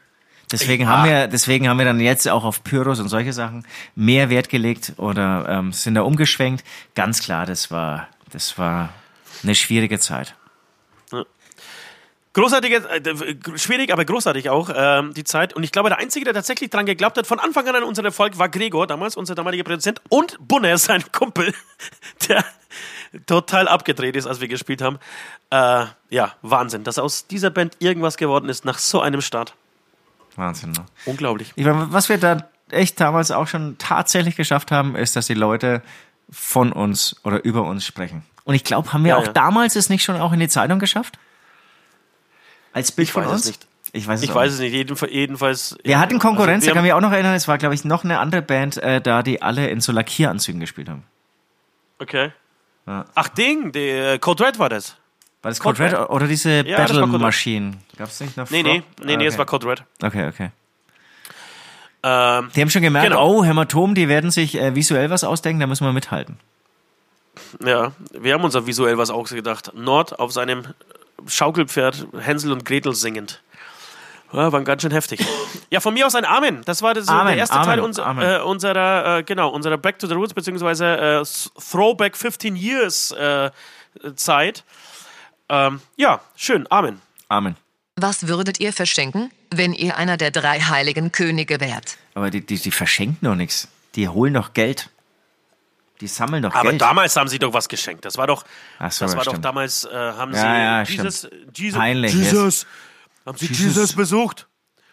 Deswegen haben wir, deswegen haben wir dann jetzt auch auf Pyros und solche Sachen mehr Wert gelegt oder ähm, sind da umgeschwenkt. Ganz klar, das war, das war eine schwierige Zeit. Großartige, äh, schwierig, aber großartig auch, ähm, die Zeit. Und ich glaube, der Einzige, der tatsächlich dran geglaubt hat, von Anfang an an unseren Erfolg, war Gregor, damals unser damaliger Produzent, und Bunner, sein Kumpel, der total abgedreht ist, als wir gespielt haben. Äh, ja, Wahnsinn, dass aus dieser Band irgendwas geworden ist nach so einem Start. Wahnsinn, ne? Unglaublich. Ich meine, was wir da echt damals auch schon tatsächlich geschafft haben, ist, dass die Leute von uns oder über uns sprechen. Und ich glaube, haben wir Ja, auch ja. damals es nicht schon auch in die Zeitung geschafft? Als Bild Ich von weiß uns? es nicht. Ich weiß es Ich weiß es nicht, jedenfalls. jedenfalls Wir hatten Konkurrenz, Also, da wir kann mich auch noch erinnern, es war, glaube ich, noch eine andere Band äh, da, die alle in so Lackieranzügen gespielt haben. Okay. Ja. Ach, Ding, der Code Red war das. War das Code Code Red oder diese Ja, Battle Red. Machine? Gab's nicht noch? Nee, nee, Frog? nee, nee, Ah, es war Code Red. Okay, okay. Ähm, Die haben schon gemerkt, Genau. oh, Hämatom, die werden sich äh, visuell was ausdenken, da müssen wir mithalten. ja, wir haben uns auch visuell was ausgedacht. Nord auf seinem Schaukelpferd Hänsel und Gretel singend. Ja, war ganz schön heftig. Ja, von mir aus ein Amen. Das war das, so Amen, der erste Amen, Teil Amen. äh, unserer, äh, genau, unserer Back to the Roots, beziehungsweise äh, Throwback 15 Years äh, Zeit. Ähm, ja, schön. Amen. Amen. Was würdet ihr verschenken, wenn ihr einer der drei heiligen Könige wärt? Aber die, die, die verschenken doch nichts. Die holen doch Geld. Die sammeln doch Aber Geld. damals haben sie doch was geschenkt. Das war doch, Ach so, das war doch damals, äh, haben Ja, sie ja, Jesus, Jesus, Peinlich, Jesus, haben sie Jesus, Jesus. besucht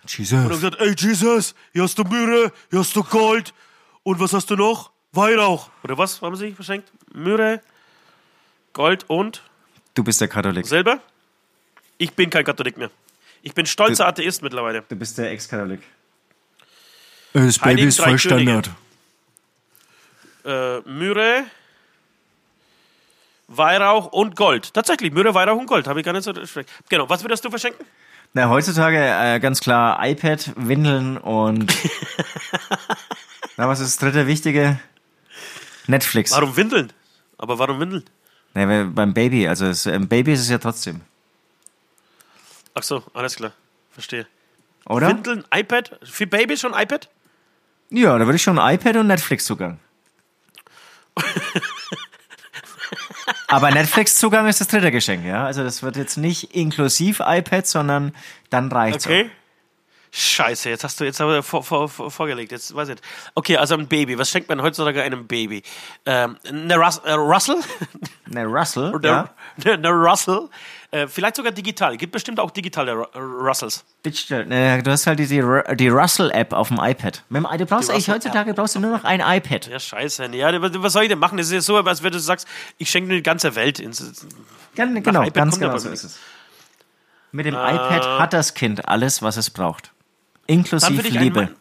und haben Jesus. gesagt, ey Jesus, hier hast du Myrrhe, hier hast du Gold und was hast du noch? Weihrauch. Oder was haben sie verschenkt? Myrrhe, Gold und Du bist der Katholik. Silber? Ich bin kein Katholik mehr. Ich bin stolzer Atheist mittlerweile. Du bist der Ex-Katholik. Das Heiligen Baby ist drei voll Könige. Äh, Myrrhe, Weihrauch und Gold. Tatsächlich, Myrrhe, Weihrauch und Gold. Habe ich gar nicht so schlecht. Genau, was würdest du verschenken? Na, heutzutage äh, ganz klar iPad, Windeln und. Na, was ist das dritte wichtige? Netflix. Warum Windeln? Aber warum Windeln? Weil beim Baby, also es, ein Baby ist es ja trotzdem. Ach so, alles klar. Verstehe. Oder? Windeln, iPad? Für Babys schon iPad? Ja, da würde ich schon iPad und Netflix-Zugang. Aber Netflix-Zugang ist das dritte Geschenk, ja? Also das wird jetzt nicht inklusiv iPad, sondern dann reicht's Okay. Scheiße, jetzt hast du jetzt aber vor, vor, vor, vorgelegt. Jetzt weiß ich nicht. Okay, also ein Baby. Was schenkt man heutzutage einem Baby? Ähm, eine Rus äh, Russell? Ne, Russell, Oder ja? eine, eine Russell? Äh, vielleicht sogar digital. Gibt bestimmt auch digitale Ru Russells. Digital. Ne, du hast halt die, die, Ru- die Russell-App auf dem iPad. Mit dem, du brauchst eigentlich heutzutage brauchst du nur noch ein iPad. Ja, scheiße. Ja, was soll ich denn machen? Das ist ja so, als wenn du sagst, ich schenke dir die ganze Welt. Ins, Gan- genau, iPad ganz genau so ist es. Mit dem iPad hat das Kind alles, was es braucht. Inklusive würde Liebe. mein,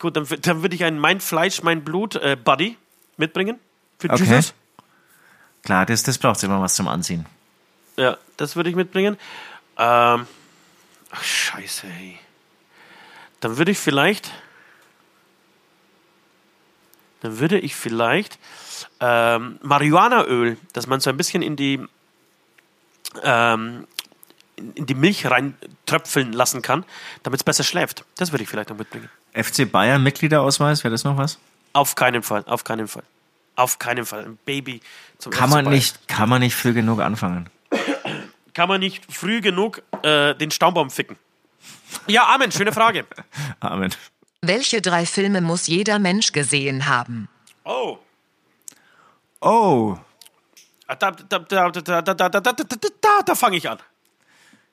gut, dann, dann würde ich einen Mein Fleisch, Mein Blut äh, Buddy mitbringen. Für Okay. Jesus. Klar, das, das braucht immer was zum Anziehen. Ja, das würde ich mitbringen. Ähm, ach, scheiße, ey. Dann würde ich vielleicht. Dann würde ich vielleicht ähm, Marihuanaöl, dass man so ein bisschen in die ähm, in die Milch reintröpfeln lassen kann, damit es besser schläft. Das würde ich vielleicht noch mitbringen. FC Bayern Mitgliederausweis, wäre das noch was? Auf keinen Fall, auf keinen Fall. Auf keinen Fall. Ein Baby zum Kann FC man Bayern. nicht, kann man nicht früh genug anfangen. Kann man nicht früh genug äh, den Staumbaum ficken? Ja, Amen, schöne Frage. Amen. Welche drei Filme muss jeder Mensch gesehen haben? Oh. Oh. Ah, Da, da, da, da, da, da, da, da, da, da, da, da fange ich an.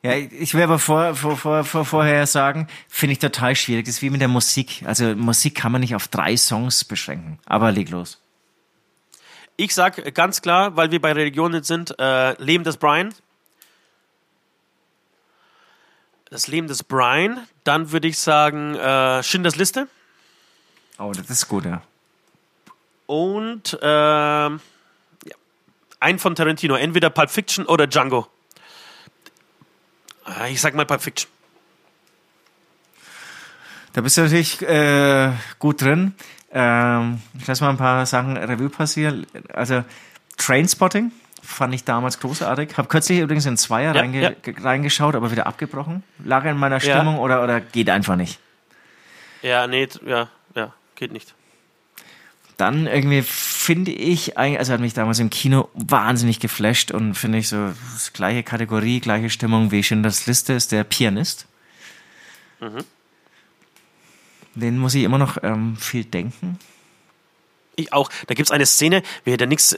Ja, ich will aber vor, vor, vor, vor, vorher sagen, finde ich total schwierig. Das ist wie mit der Musik. Also Musik kann man nicht auf drei Songs beschränken. Aber leg los. Ich sag ganz klar, weil wir bei Religionen sind, äh, Leben des Brian. Das Leben des Brian. Dann würde ich sagen, äh, Schindlers Liste. Oh, das ist gut, ja. Und ähm, ja, ein von Tarantino. Entweder Pulp Fiction oder Django. Ah, Ich sag mal Pulp Fiction. Da bist du natürlich äh, gut drin. Ähm, ich lasse mal ein paar Sachen Revue passieren. Also Trainspotting fand ich damals großartig. Hab kürzlich übrigens in Zweier Ja, reinge ja. ge- reingeschaut, aber wieder abgebrochen. Lag in meiner Ja. Stimmung oder, oder geht einfach nicht. Ja, nee, ja, ja, geht nicht. Dann irgendwie finde ich, eigentlich- also hat mich damals im Kino wahnsinnig geflasht und finde ich so das gleiche Kategorie, gleiche Stimmung wie Schindlers Liste ist der Pianist. Mhm. Den muss ich immer noch ähm, viel denken. Ich auch. Da gibt es eine Szene, wie er da nichts,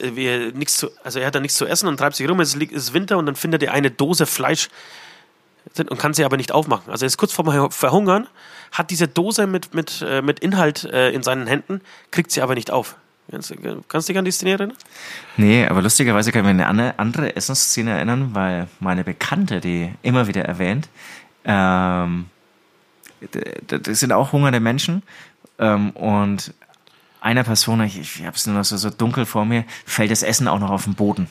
nichts zu, also er hat da nichts zu essen und treibt sich rum, es ist Winter und dann findet er eine Dose Fleisch und kann sie aber nicht aufmachen. Also er ist kurz vorm Verhungern, hat diese Dose mit, mit, äh, mit Inhalt äh, in seinen Händen, kriegt sie aber nicht auf. Kannst, du- kannst du dich an die Szene erinnern? Nee, aber lustigerweise kann ich mich an eine andere, Essensszene erinnern, weil meine Bekannte, die immer wieder erwähnt, ähm, das sind auch hungernde Menschen ähm, und einer Person, ich, ich habe es nur noch so, so dunkel vor mir, fällt das Essen auch noch auf den Boden.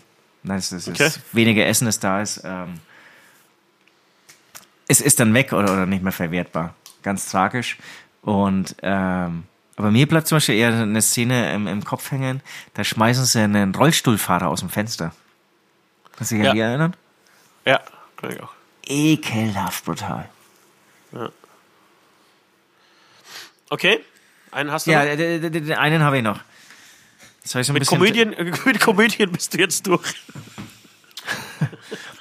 Es ist, Okay. es weniger Essen, das da ist. Ähm, es ist dann weg oder, oder nicht mehr verwertbar. Ganz tragisch. Und ähm, aber mir bleibt zum Beispiel eher eine Szene im, im Kopf hängen, da schmeißen sie einen Rollstuhlfahrer aus dem Fenster. Kannst du dich Ja. an die erinnern? Ja, kann ich auch. Ekelhaft brutal. Okay, einen hast du Ja, noch? d- d- d- den einen habe ich noch. Ich so Mit Komödien, mit Komödien bist du jetzt durch.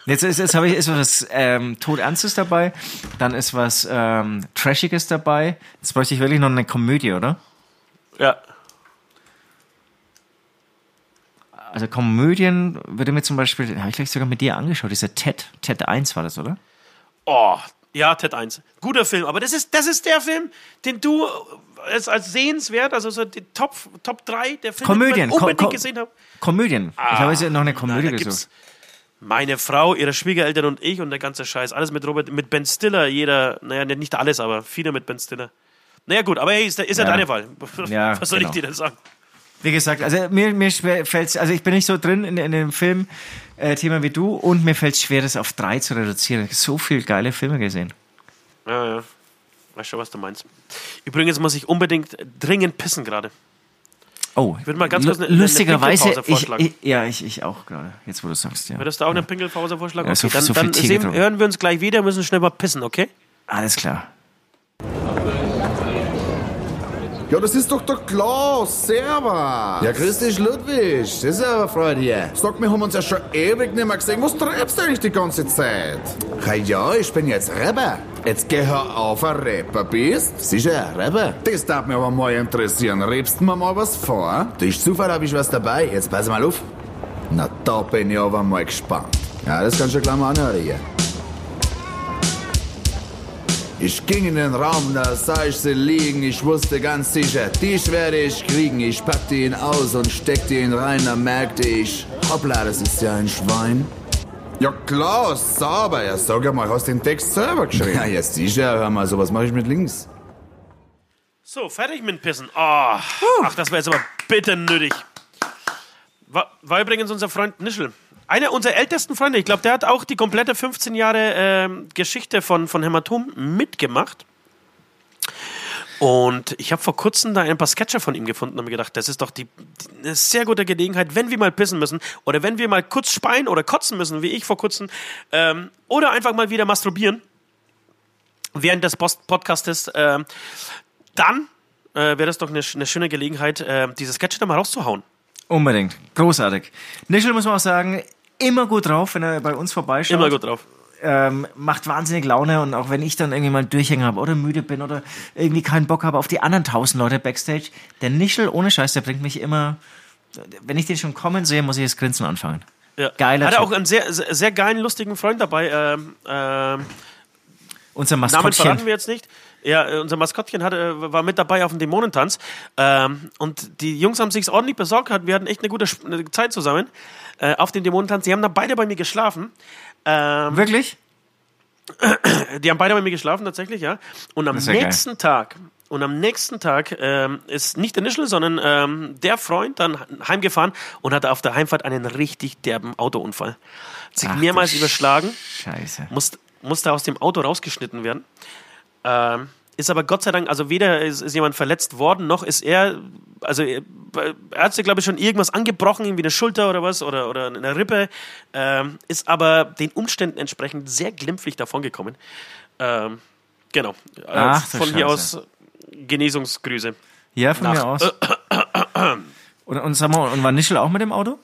Jetzt, ist, jetzt habe ich ist was ähm, Todernstes dabei, dann ist was ähm, Trashiges dabei. Jetzt bräuchte ich wirklich noch eine Komödie, oder? Ja. Also Komödien würde mir zum Beispiel, habe ich gleich sogar mit dir angeschaut, dieser Ted, Ted 1 war das, oder? Oh, ja, Ted 1. Guter Film, aber das ist, das ist der Film, den du äh, als, als sehenswert, also so die Top, Top 3 der Filme, Komödien, die man unbedingt Ko- gesehen habe. Komödien. ich habe jetzt noch eine Komödie Nein, da gesucht. meine Frau, ihre Schwiegereltern und ich und der ganze Scheiß. Alles mit Robert, mit Ben Stiller, jeder, naja, nicht alles, aber viele mit Ben Stiller. Naja, gut, aber hey, ist, ist ja, Ja. deine Wahl. Ja, Was soll genau. ich dir denn sagen? Wie gesagt, also mir, mir fällt also ich bin nicht so drin in, in dem Film äh, Thema wie du und mir fällt es schwer, das auf drei zu reduzieren. Ich habe so viele geile Filme gesehen. Ja, ja. Weißt schon, was du meinst. Übrigens muss ich unbedingt dringend pissen gerade. Oh, Ich würde mal ganz kurz eine- eine lustigerweise, Pinkelpause ich, vorschlagen. ich, ja, ich, ich auch gerade, jetzt wo du sagst, ja. Würdest du auch eine Pinkelpause vorschlagen? Ja, Okay, so- dann, so dann sehen, hören wir uns gleich wieder, müssen schnell mal pissen, okay? Alles klar. Ja, das ist doch der Klaus. Servus. Ja, grüß dich, Ludwig. Das ist aber Freude hier. Sag, wir haben uns ja schon ewig nicht mehr gesehen. Was treibst du eigentlich die ganze Zeit? Ja, ja, ich bin jetzt Rapper. Jetzt geh auf, ein Rapper bist. Sicher, Rapper. Das darf mich aber mal interessieren. Rebst mir mal was vor? Durch Zufall habe ich was dabei. Jetzt pass mal auf. Na, da bin ich aber mal gespannt. Ja, das kannst du gleich mal anhören hier. Ich ging in den Raum, da sah ich sie liegen. Ich wusste ganz sicher, dich werde ich kriegen. Ich packte ihn aus und steckte ihn rein. Da merkte ich, hoppla, das ist ja ein Schwein. Ja, Klaus, sauber. Ja, sag mal, hast den Text selber geschrieben? Ja, jetzt sicher. Hör mal, sowas mache ich mit links. So, fertig mit dem Pissen. Oh, ach, das wäre jetzt aber bitte nötig. War, war übrigens unser Freund Nischel. Einer unserer ältesten Freunde. Ich glaube, der hat auch die komplette 15 Jahre ähm, Geschichte von, von Hämatom mitgemacht. Und ich habe vor kurzem da ein paar Sketche von ihm gefunden und mir gedacht, das ist doch die, die, eine sehr gute Gelegenheit, wenn wir mal pissen müssen oder wenn wir mal kurz speien oder kotzen müssen, wie ich vor kurzem, ähm, oder einfach mal wieder masturbieren während des Post Podcastes, ähm, dann äh, wäre das doch eine, eine schöne Gelegenheit, äh, diese Sketche da mal rauszuhauen. Unbedingt. Großartig. Nischel muss man auch sagen, immer gut drauf, wenn er bei uns vorbeischaut. Immer gut drauf. Ähm, macht wahnsinnig Laune und auch wenn ich dann irgendwie mal einen Durchhänger habe oder müde bin oder irgendwie keinen Bock habe auf die anderen tausend Leute Backstage, der Nischel ohne Scheiß, der bringt mich immer, wenn ich den schon kommen sehe, muss ich das Grinsen anfangen. Ja. Geiler Hat er auch einen sehr, sehr, sehr geilen, lustigen Freund dabei. Ähm, ähm, Unser Namen verraten Maskottchen. wir jetzt nicht. Ja, äh, unser Maskottchen hat, äh, war mit dabei auf dem Dämonentanz. Ähm, und die Jungs haben sich's ordentlich besorgt. gehabt. Wir hatten echt eine gute Zeit zusammen äh, auf dem Dämonentanz. Die haben dann beide bei mir geschlafen. Ähm, Wirklich? Die haben beide bei mir geschlafen, tatsächlich, ja. Und am nächsten Tag, und am nächsten Tag ähm, ist nicht der Nischel, sondern ähm, der Freund dann heimgefahren und hatte auf der Heimfahrt einen richtig derben Autounfall. Hat sich Ach mehrmals überschlagen, Scheiße. musste, musste aus dem Auto rausgeschnitten werden. Ähm, ist aber Gott sei Dank, also weder ist, ist jemand verletzt worden, noch ist er, also er, er hat sich, glaube ich, schon irgendwas angebrochen, irgendwie eine Schulter oder was, oder, oder eine Rippe, ähm, ist aber den Umständen entsprechend sehr glimpflich davongekommen. Ähm, genau. Äh, Ach, du Von hier Scheiße. aus Genesungsgrüße. Ja, von Nach- mir aus. Und, und sag mal, und war Nischel auch mit dem Auto?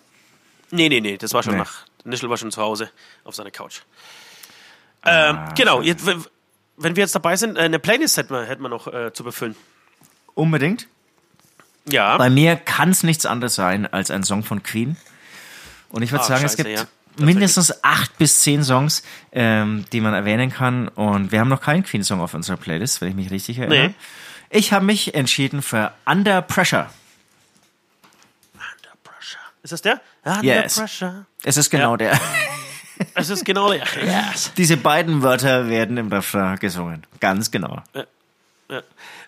Nee, nee, nee, das war schon Nee. nach. Nischel war schon zu Hause auf seiner Couch. Ähm, genau, jetzt, wenn- wir jetzt dabei sind, äh, eine Playlist hätten wir, hätten wir noch äh, zu befüllen. Unbedingt. Ja. Bei mir kann es nichts anderes sein als ein Song von Queen. Und ich würde Ah, sagen, es scheiße, gibt ja. mindestens acht bis zehn Songs, ähm, die man erwähnen kann. Und wir haben noch keinen Queen-Song auf unserer Playlist, wenn ich mich richtig erinnere. Nee. Ich habe mich entschieden für Under Pressure. Under Pressure. Ist das der? Under Yes. Pressure. Es ist genau Ja. der. Es ist genau der. Yes. Diese beiden Wörter werden im Refrain gesungen. Ganz genau. Ja.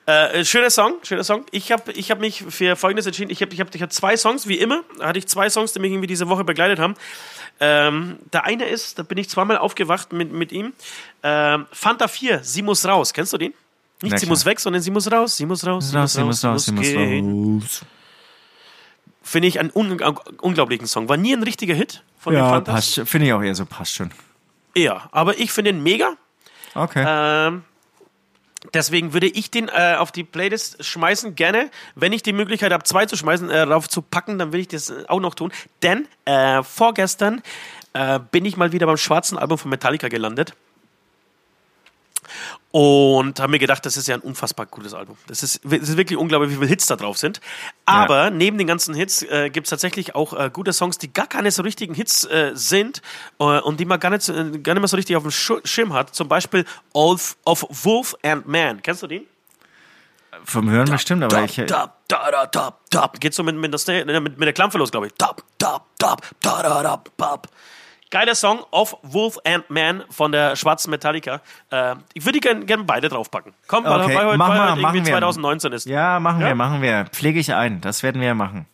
Äh, schöner Song, schöner Song. Ich habe ich hab mich für Folgendes entschieden. Ich habe ich hab, ich hab zwei Songs, wie immer. Da hatte ich zwei Songs, die mich irgendwie diese Woche begleitet haben. Ähm, der eine ist, da bin ich zweimal aufgewacht mit, mit ihm. Ähm, Fanta 4, Sie muss raus. Kennst du den? Nicht Sie muss weg, sondern Sie muss raus, Sie muss raus, Sie muss raus, Sie muss gehen. Finde ich einen un unglaublichen Song. War nie ein richtiger Hit von den Ja, Fantas. passt. Finde ich auch eher so, passt schon. Ja, aber ich finde ihn mega. Okay. Ähm, deswegen würde ich den äh, auf die Playlist schmeißen, gerne. Wenn ich die Möglichkeit habe, zwei zu schmeißen, äh, drauf zu packen, dann will ich das äh, auch noch tun. Denn äh, vorgestern äh, bin ich mal wieder beim schwarzen Album von Metallica gelandet. Und habe mir gedacht, das ist ja ein unfassbar gutes Album. Das ist, das ist wirklich unglaublich, wie viele Hits da drauf sind. Aber neben den ganzen Hits äh, gibt es tatsächlich auch äh, gute Songs, die gar keine so richtigen Hits äh, sind äh, und die man gar nicht, äh, gar nicht mehr so richtig auf dem Schirm hat. Zum Beispiel Of, of Wolf and Man. Kennst du den? Vom Hören bestimmt, aber ich. äh, Dab, da, da, dab, dab. Geht so mit, mit, der, Snare- äh, mit, mit der Klampfe los, glaube ich. Dab, dab, dab, da, da, dab, dab. Geiler Song, Of Wolf and Man von der schwarzen Metallica. Äh, ich würde die gerne gern beide draufpacken. Komm, Okay, weil, weil, mach weil mal, heute machen irgendwie wir. 2019 ist. Ja, machen Ja? wir, machen wir. Pflege ich ein. Das werden wir machen.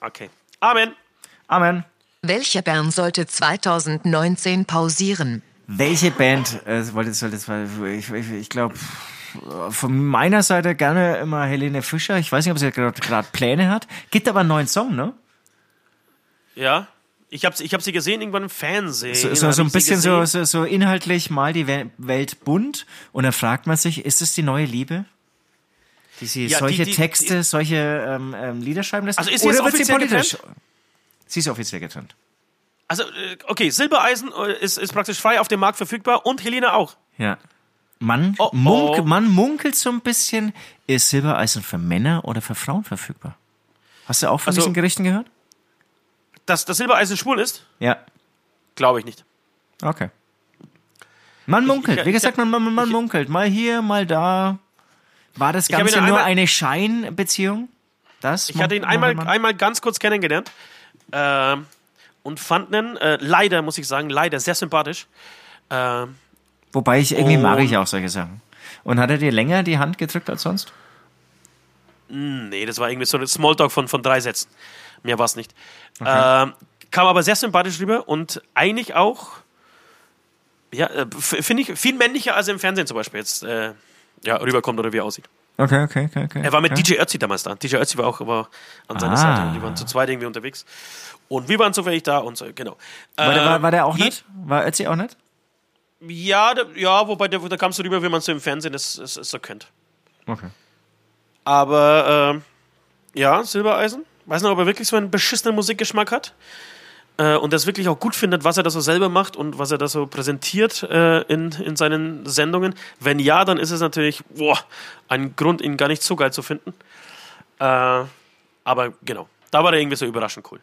Okay. Amen. Amen. Welche Band sollte 2019 pausieren? Welche Band äh, wollte soll das ich, ich, ich glaube von meiner Seite gerne immer Helene Fischer. Ich weiß nicht, ob sie gerade gerade Pläne hat. Gibt aber einen neuen Song, ne? Ja. Ich habe ich hab sie gesehen irgendwann im Fernsehen. So, so, so ein bisschen so, so, so inhaltlich mal die We- Welt bunt und dann fragt man sich, ist es die neue Liebe? Die sie Ja, die- solche die- Texte, solche ähm, ähm, Lieder schreiben lässt? Also ist sie Oder wird sie politisch? Sie ist offiziell getrennt. Also, äh, okay, Silbereisen äh, ist, ist praktisch frei auf dem Markt verfügbar und Helene auch. Ja. Man, Oh, oh. Munk, man munkelt so ein bisschen, ist Silbereisen für Männer oder für Frauen verfügbar? Hast du auch von Also- diesen Gerichten gehört? Dass das Silbereisen schwul ist, Ja. glaube ich nicht. Okay. Man munkelt. ich- Wie gesagt, ich- man, man, man ich- munkelt. Mal hier, mal da. War das Ich Ganze ihn nur einmal- eine Scheinbeziehung? Das? Ich hatte ihn einmal, einmal ganz kurz kennengelernt ähm, und fand ihn, äh, leider, muss ich sagen, leider sehr sympathisch. Ähm, Wobei ich irgendwie mag ich auch solche Sachen. Und hat er dir länger die Hand gedrückt als sonst? nee, das war irgendwie so ein Smalltalk von, von drei Sätzen. Mehr war es nicht. Ähm, kam aber sehr sympathisch rüber und eigentlich auch, ja, äh, finde ich, viel männlicher als im Fernsehen zum Beispiel jetzt äh, ja, rüberkommt oder wie er aussieht. Okay, okay, okay. okay. Er war mit okay. DJ Ötzi damals da. DJ Ötzi war auch war an seiner Ah. Seite. Und die waren zu zweit irgendwie unterwegs. Und wir waren zufällig da und so, genau. War, der, war, war der auch nicht? War Ötzi auch nicht? Ja, da, ja, wobei der, da kamst du rüber, wie man es so im Fernsehen das, das, das so kennt. Okay. Aber ähm, ja, Silbereisen. Weiß nicht, ob er wirklich so einen beschissenen Musikgeschmack hat. Äh, und das wirklich auch gut findet, was er da so selber macht und was er da so präsentiert äh, in, in seinen Sendungen. Wenn ja, dann ist es natürlich boah, ein Grund, ihn gar nicht so geil zu finden. Äh, aber genau, da war er irgendwie so überraschend cool.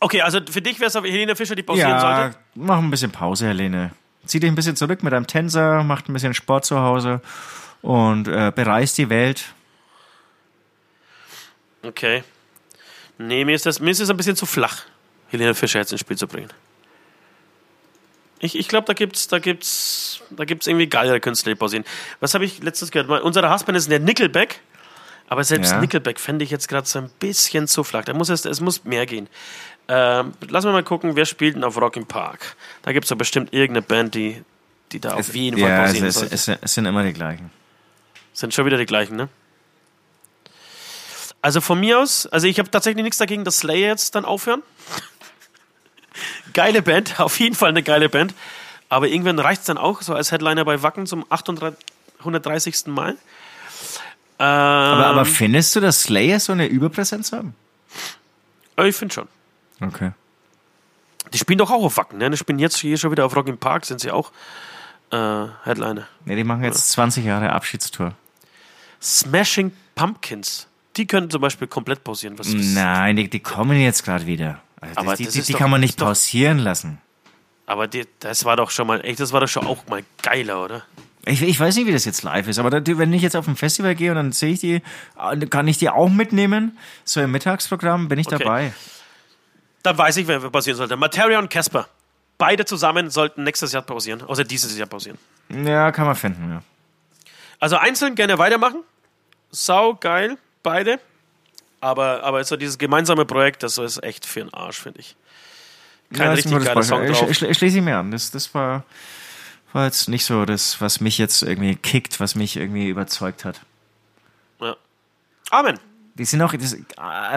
Okay, also für dich wäre es Helene Fischer, die pausieren Ja, sollte. mach ein bisschen Pause, Helene. Zieh dich ein bisschen zurück mit deinem Tänzer, macht ein bisschen Sport zu Hause und äh, bereist die Welt. Okay. Nee, mir ist das, mir ist das ein bisschen zu flach, Helene Fischer jetzt ins Spiel zu bringen. Ich, ich glaube, da gibt's, da gibt's, da gibt's irgendwie geilere Künstler, die pausieren. Was habe ich letztens gehört? Mal, Unser Husband ist der Nickelback, aber selbst Ja. Nickelback fände ich jetzt gerade so ein bisschen zu flach. Da muss es, es muss mehr gehen. Ähm, lass mal mal gucken, wer spielt denn auf Rock im Park? Da gibt es doch bestimmt irgendeine Band, die, die da auf jeden Fall ja, es, pausieren es, sollte. es, es sind immer die gleichen. Sind schon wieder die gleichen, ne? Also von mir aus, also ich habe tatsächlich nichts dagegen, dass Slayer jetzt dann aufhören. geile Band, auf jeden Fall eine geile Band. Aber irgendwann reicht es dann auch, so als Headliner bei Wacken zum 830. Mal. Ähm, Aber, aber findest du, dass Slayer so eine Überpräsenz haben? ich finde schon. Okay. Die spielen doch auch auf Wacken, ne? Die spielen jetzt hier schon wieder auf Rock im Park, sind sie auch äh, Headliner. Ne, die machen jetzt 20 Jahre Abschiedstour. Smashing Pumpkins, die können zum Beispiel komplett pausieren. Was, Nein, die, die kommen jetzt gerade wieder. Also Aber die die, die doch- kann man nicht doch- pausieren lassen. Aber die, das war doch schon mal, echt, das war doch schon auch mal geiler, oder? Ich, ich weiß nicht, wie das jetzt live ist, aber da, wenn ich jetzt auf ein Festival gehe und dann sehe ich die, äh, kann ich die auch mitnehmen? So im Mittagsprogramm bin ich Okay. dabei. Dann weiß ich, wer pausieren sollte. Materia und Casper. Beide zusammen sollten nächstes Jahr pausieren, außer dieses Jahr pausieren. Ja, kann man finden, ja. Also einzeln gerne weitermachen. Sau geil, beide. Aber, aber so dieses gemeinsame Projekt, das ist echt für den Arsch, finde ich. Kein Ja, richtig geiler Song drauf. Ich, ich, schließe ich mir an. Das, das war, war jetzt nicht so das, was mich jetzt irgendwie kickt, was mich irgendwie überzeugt hat. Ja. Amen. Die sind auch, das, äh,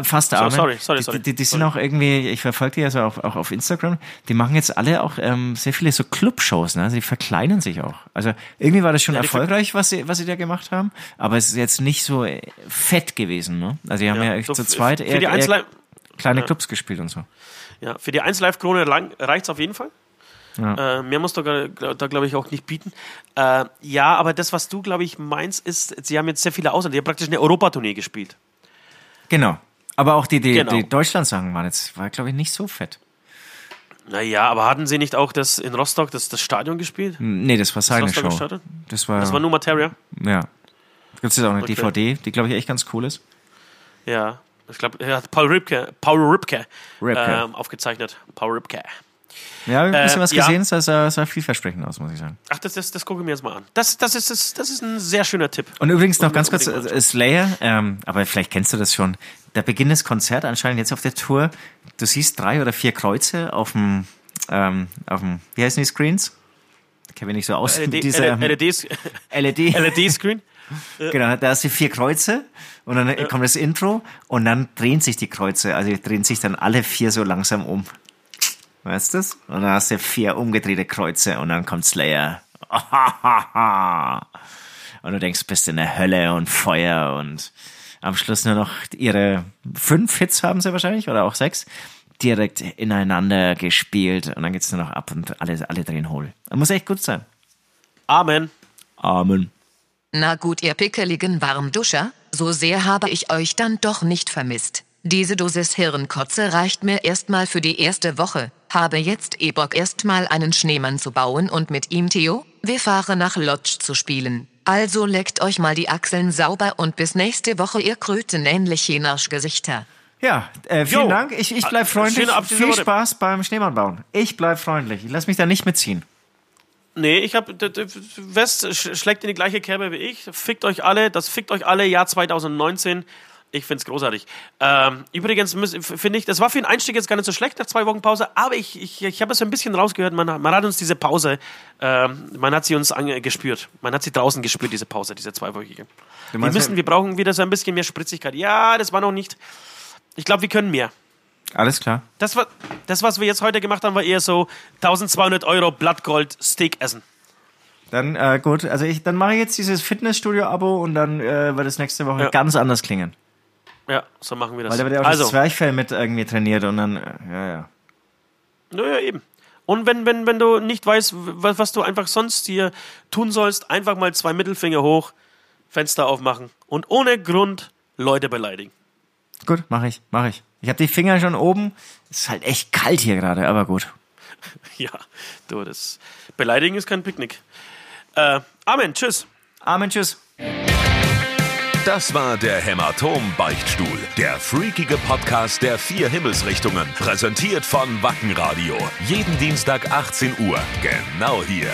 fast So, Amen. sorry, sorry, die, sorry. Die, die sind Sorry. auch irgendwie, ich verfolge die also auch, auch auf Instagram, die machen jetzt alle auch ähm, sehr viele so Clubshows, ne? Also die verkleinern sich auch. Also irgendwie war das schon Ja, erfolgreich, was sie, was sie da gemacht haben, aber es ist jetzt nicht so äh, fett gewesen, ne? Also die haben ja, echt so zu zweit eher, eher kleine Ja. Clubs gespielt und so. Ja, für die 1 Live Krone reicht es auf jeden Fall. Ja. Äh, mehr muss da, da glaube ich, auch nicht bieten. Äh, ja, aber das, was du, glaube ich, meinst, ist, sie haben jetzt sehr viele Ausländer. Die haben praktisch eine Europatournee gespielt. Genau. Aber auch die, die, Genau. die Deutschland-Sachen waren jetzt, war glaube ich nicht so fett. Naja, aber hatten sie nicht auch das in Rostock das, das Stadion gespielt? Nee, das war seine Rostocker Show. Das war, Das war nur Materia. ja. Gibt es jetzt auch eine Okay. DVD, die glaube ich echt ganz cool ist. Ja, ich glaube, er hat Paul Ripke, Paul Ripke, Ripke. Ähm, aufgezeichnet. Paul Ripke. Ja, ein bisschen Äh, was ja. gesehen, es sah, sah, vielversprechend aus, muss ich sagen. Ach, das, das, das gucke ich mir jetzt mal an. Das, das, ist, das, das ist ein sehr schöner Tipp. Und übrigens noch ganz kurz, mal äh, Slayer, ähm, aber vielleicht kennst du das schon. Der Beginn des Konzerts anscheinend jetzt auf der Tour. Du siehst drei oder vier Kreuze auf dem, ähm, auf dem, wie heißen die Screens? Kenne ich nicht so aus. mit LED, dieser LED, LED. LED-Screen. Genau, da hast du vier Kreuze und dann kommt das Intro und dann drehen sich die Kreuze, also drehen sich dann alle vier so langsam um. Weißt du das? Und dann hast du vier umgedrehte Kreuze und dann kommt Slayer. Und du denkst, bist in der Hölle und Feuer und am Schluss nur noch ihre fünf Hits haben sie wahrscheinlich oder auch sechs direkt ineinander gespielt und dann geht's nur noch ab und alle, alle drehen hohl. Das muss echt gut sein. Amen. Amen. Na gut, ihr pickeligen Warmduscher, so sehr habe ich euch dann doch nicht vermisst. Diese Dosis Hirnkotze reicht mir erstmal für die erste Woche. Habe jetzt eh Bock erstmal einen Schneemann zu bauen und mit ihm Theo, wir fahren nach Lodge zu Also leckt euch mal die Achseln sauber und bis nächste Woche ihr krötenähnliche Arschgesichter. Ja, äh, vielen Jo. Dank. Ich, ich bleib Ah, freundlich. Viel. Spaß beim Schneemann bauen. Ich bleib freundlich. Ich lass mich da nicht mitziehen. Nee, ich hab, West sch- schlägt in die gleiche Kerbe wie ich. Fickt euch alle, das fickt euch alle, Jahr 2019. Ich find's großartig. Ähm, übrigens finde ich, das war für den Einstieg jetzt gar nicht so schlecht nach zwei Wochen Pause, aber ich, ich, ich habe es so ein bisschen rausgehört, man, man hat uns diese Pause, ähm, man hat sie uns gespürt. Man hat sie draußen gespürt, diese Pause, diese zweiwöchige. Wir müssen, wir brauchen wieder so ein bisschen mehr Spritzigkeit. Ja, das war noch nicht. Ich glaube, wir können mehr. Alles klar. Das, war, das, was wir jetzt heute gemacht haben, war eher so 1200 Euro Blattgold Steak essen. Dann äh, gut. Also ich, dann mache ich jetzt dieses Fitnessstudio-Abo und dann äh, wird es nächste Woche Ja. ganz anders klingen. Ja, so machen wir das. Weil da wird ja auch das also, Zwerchfell mit irgendwie trainiert und dann, ja, ja. naja, eben. Und wenn, wenn, wenn du nicht weißt, was, was du einfach sonst hier tun sollst, einfach mal zwei Mittelfinger hoch, Fenster aufmachen und ohne Grund Leute beleidigen. Gut, mache ich, mache ich. Ich habe die Finger schon oben. Es ist halt echt kalt hier gerade, aber gut. Ja, du, das Beleidigen ist kein Picknick. Äh, Amen, tschüss. Amen, tschüss. Das war der Hämatom-Beichtstuhl, der freakige Podcast der vier Himmelsrichtungen. Präsentiert von Wackenradio. Jeden Dienstag 18 Uhr, genau hier.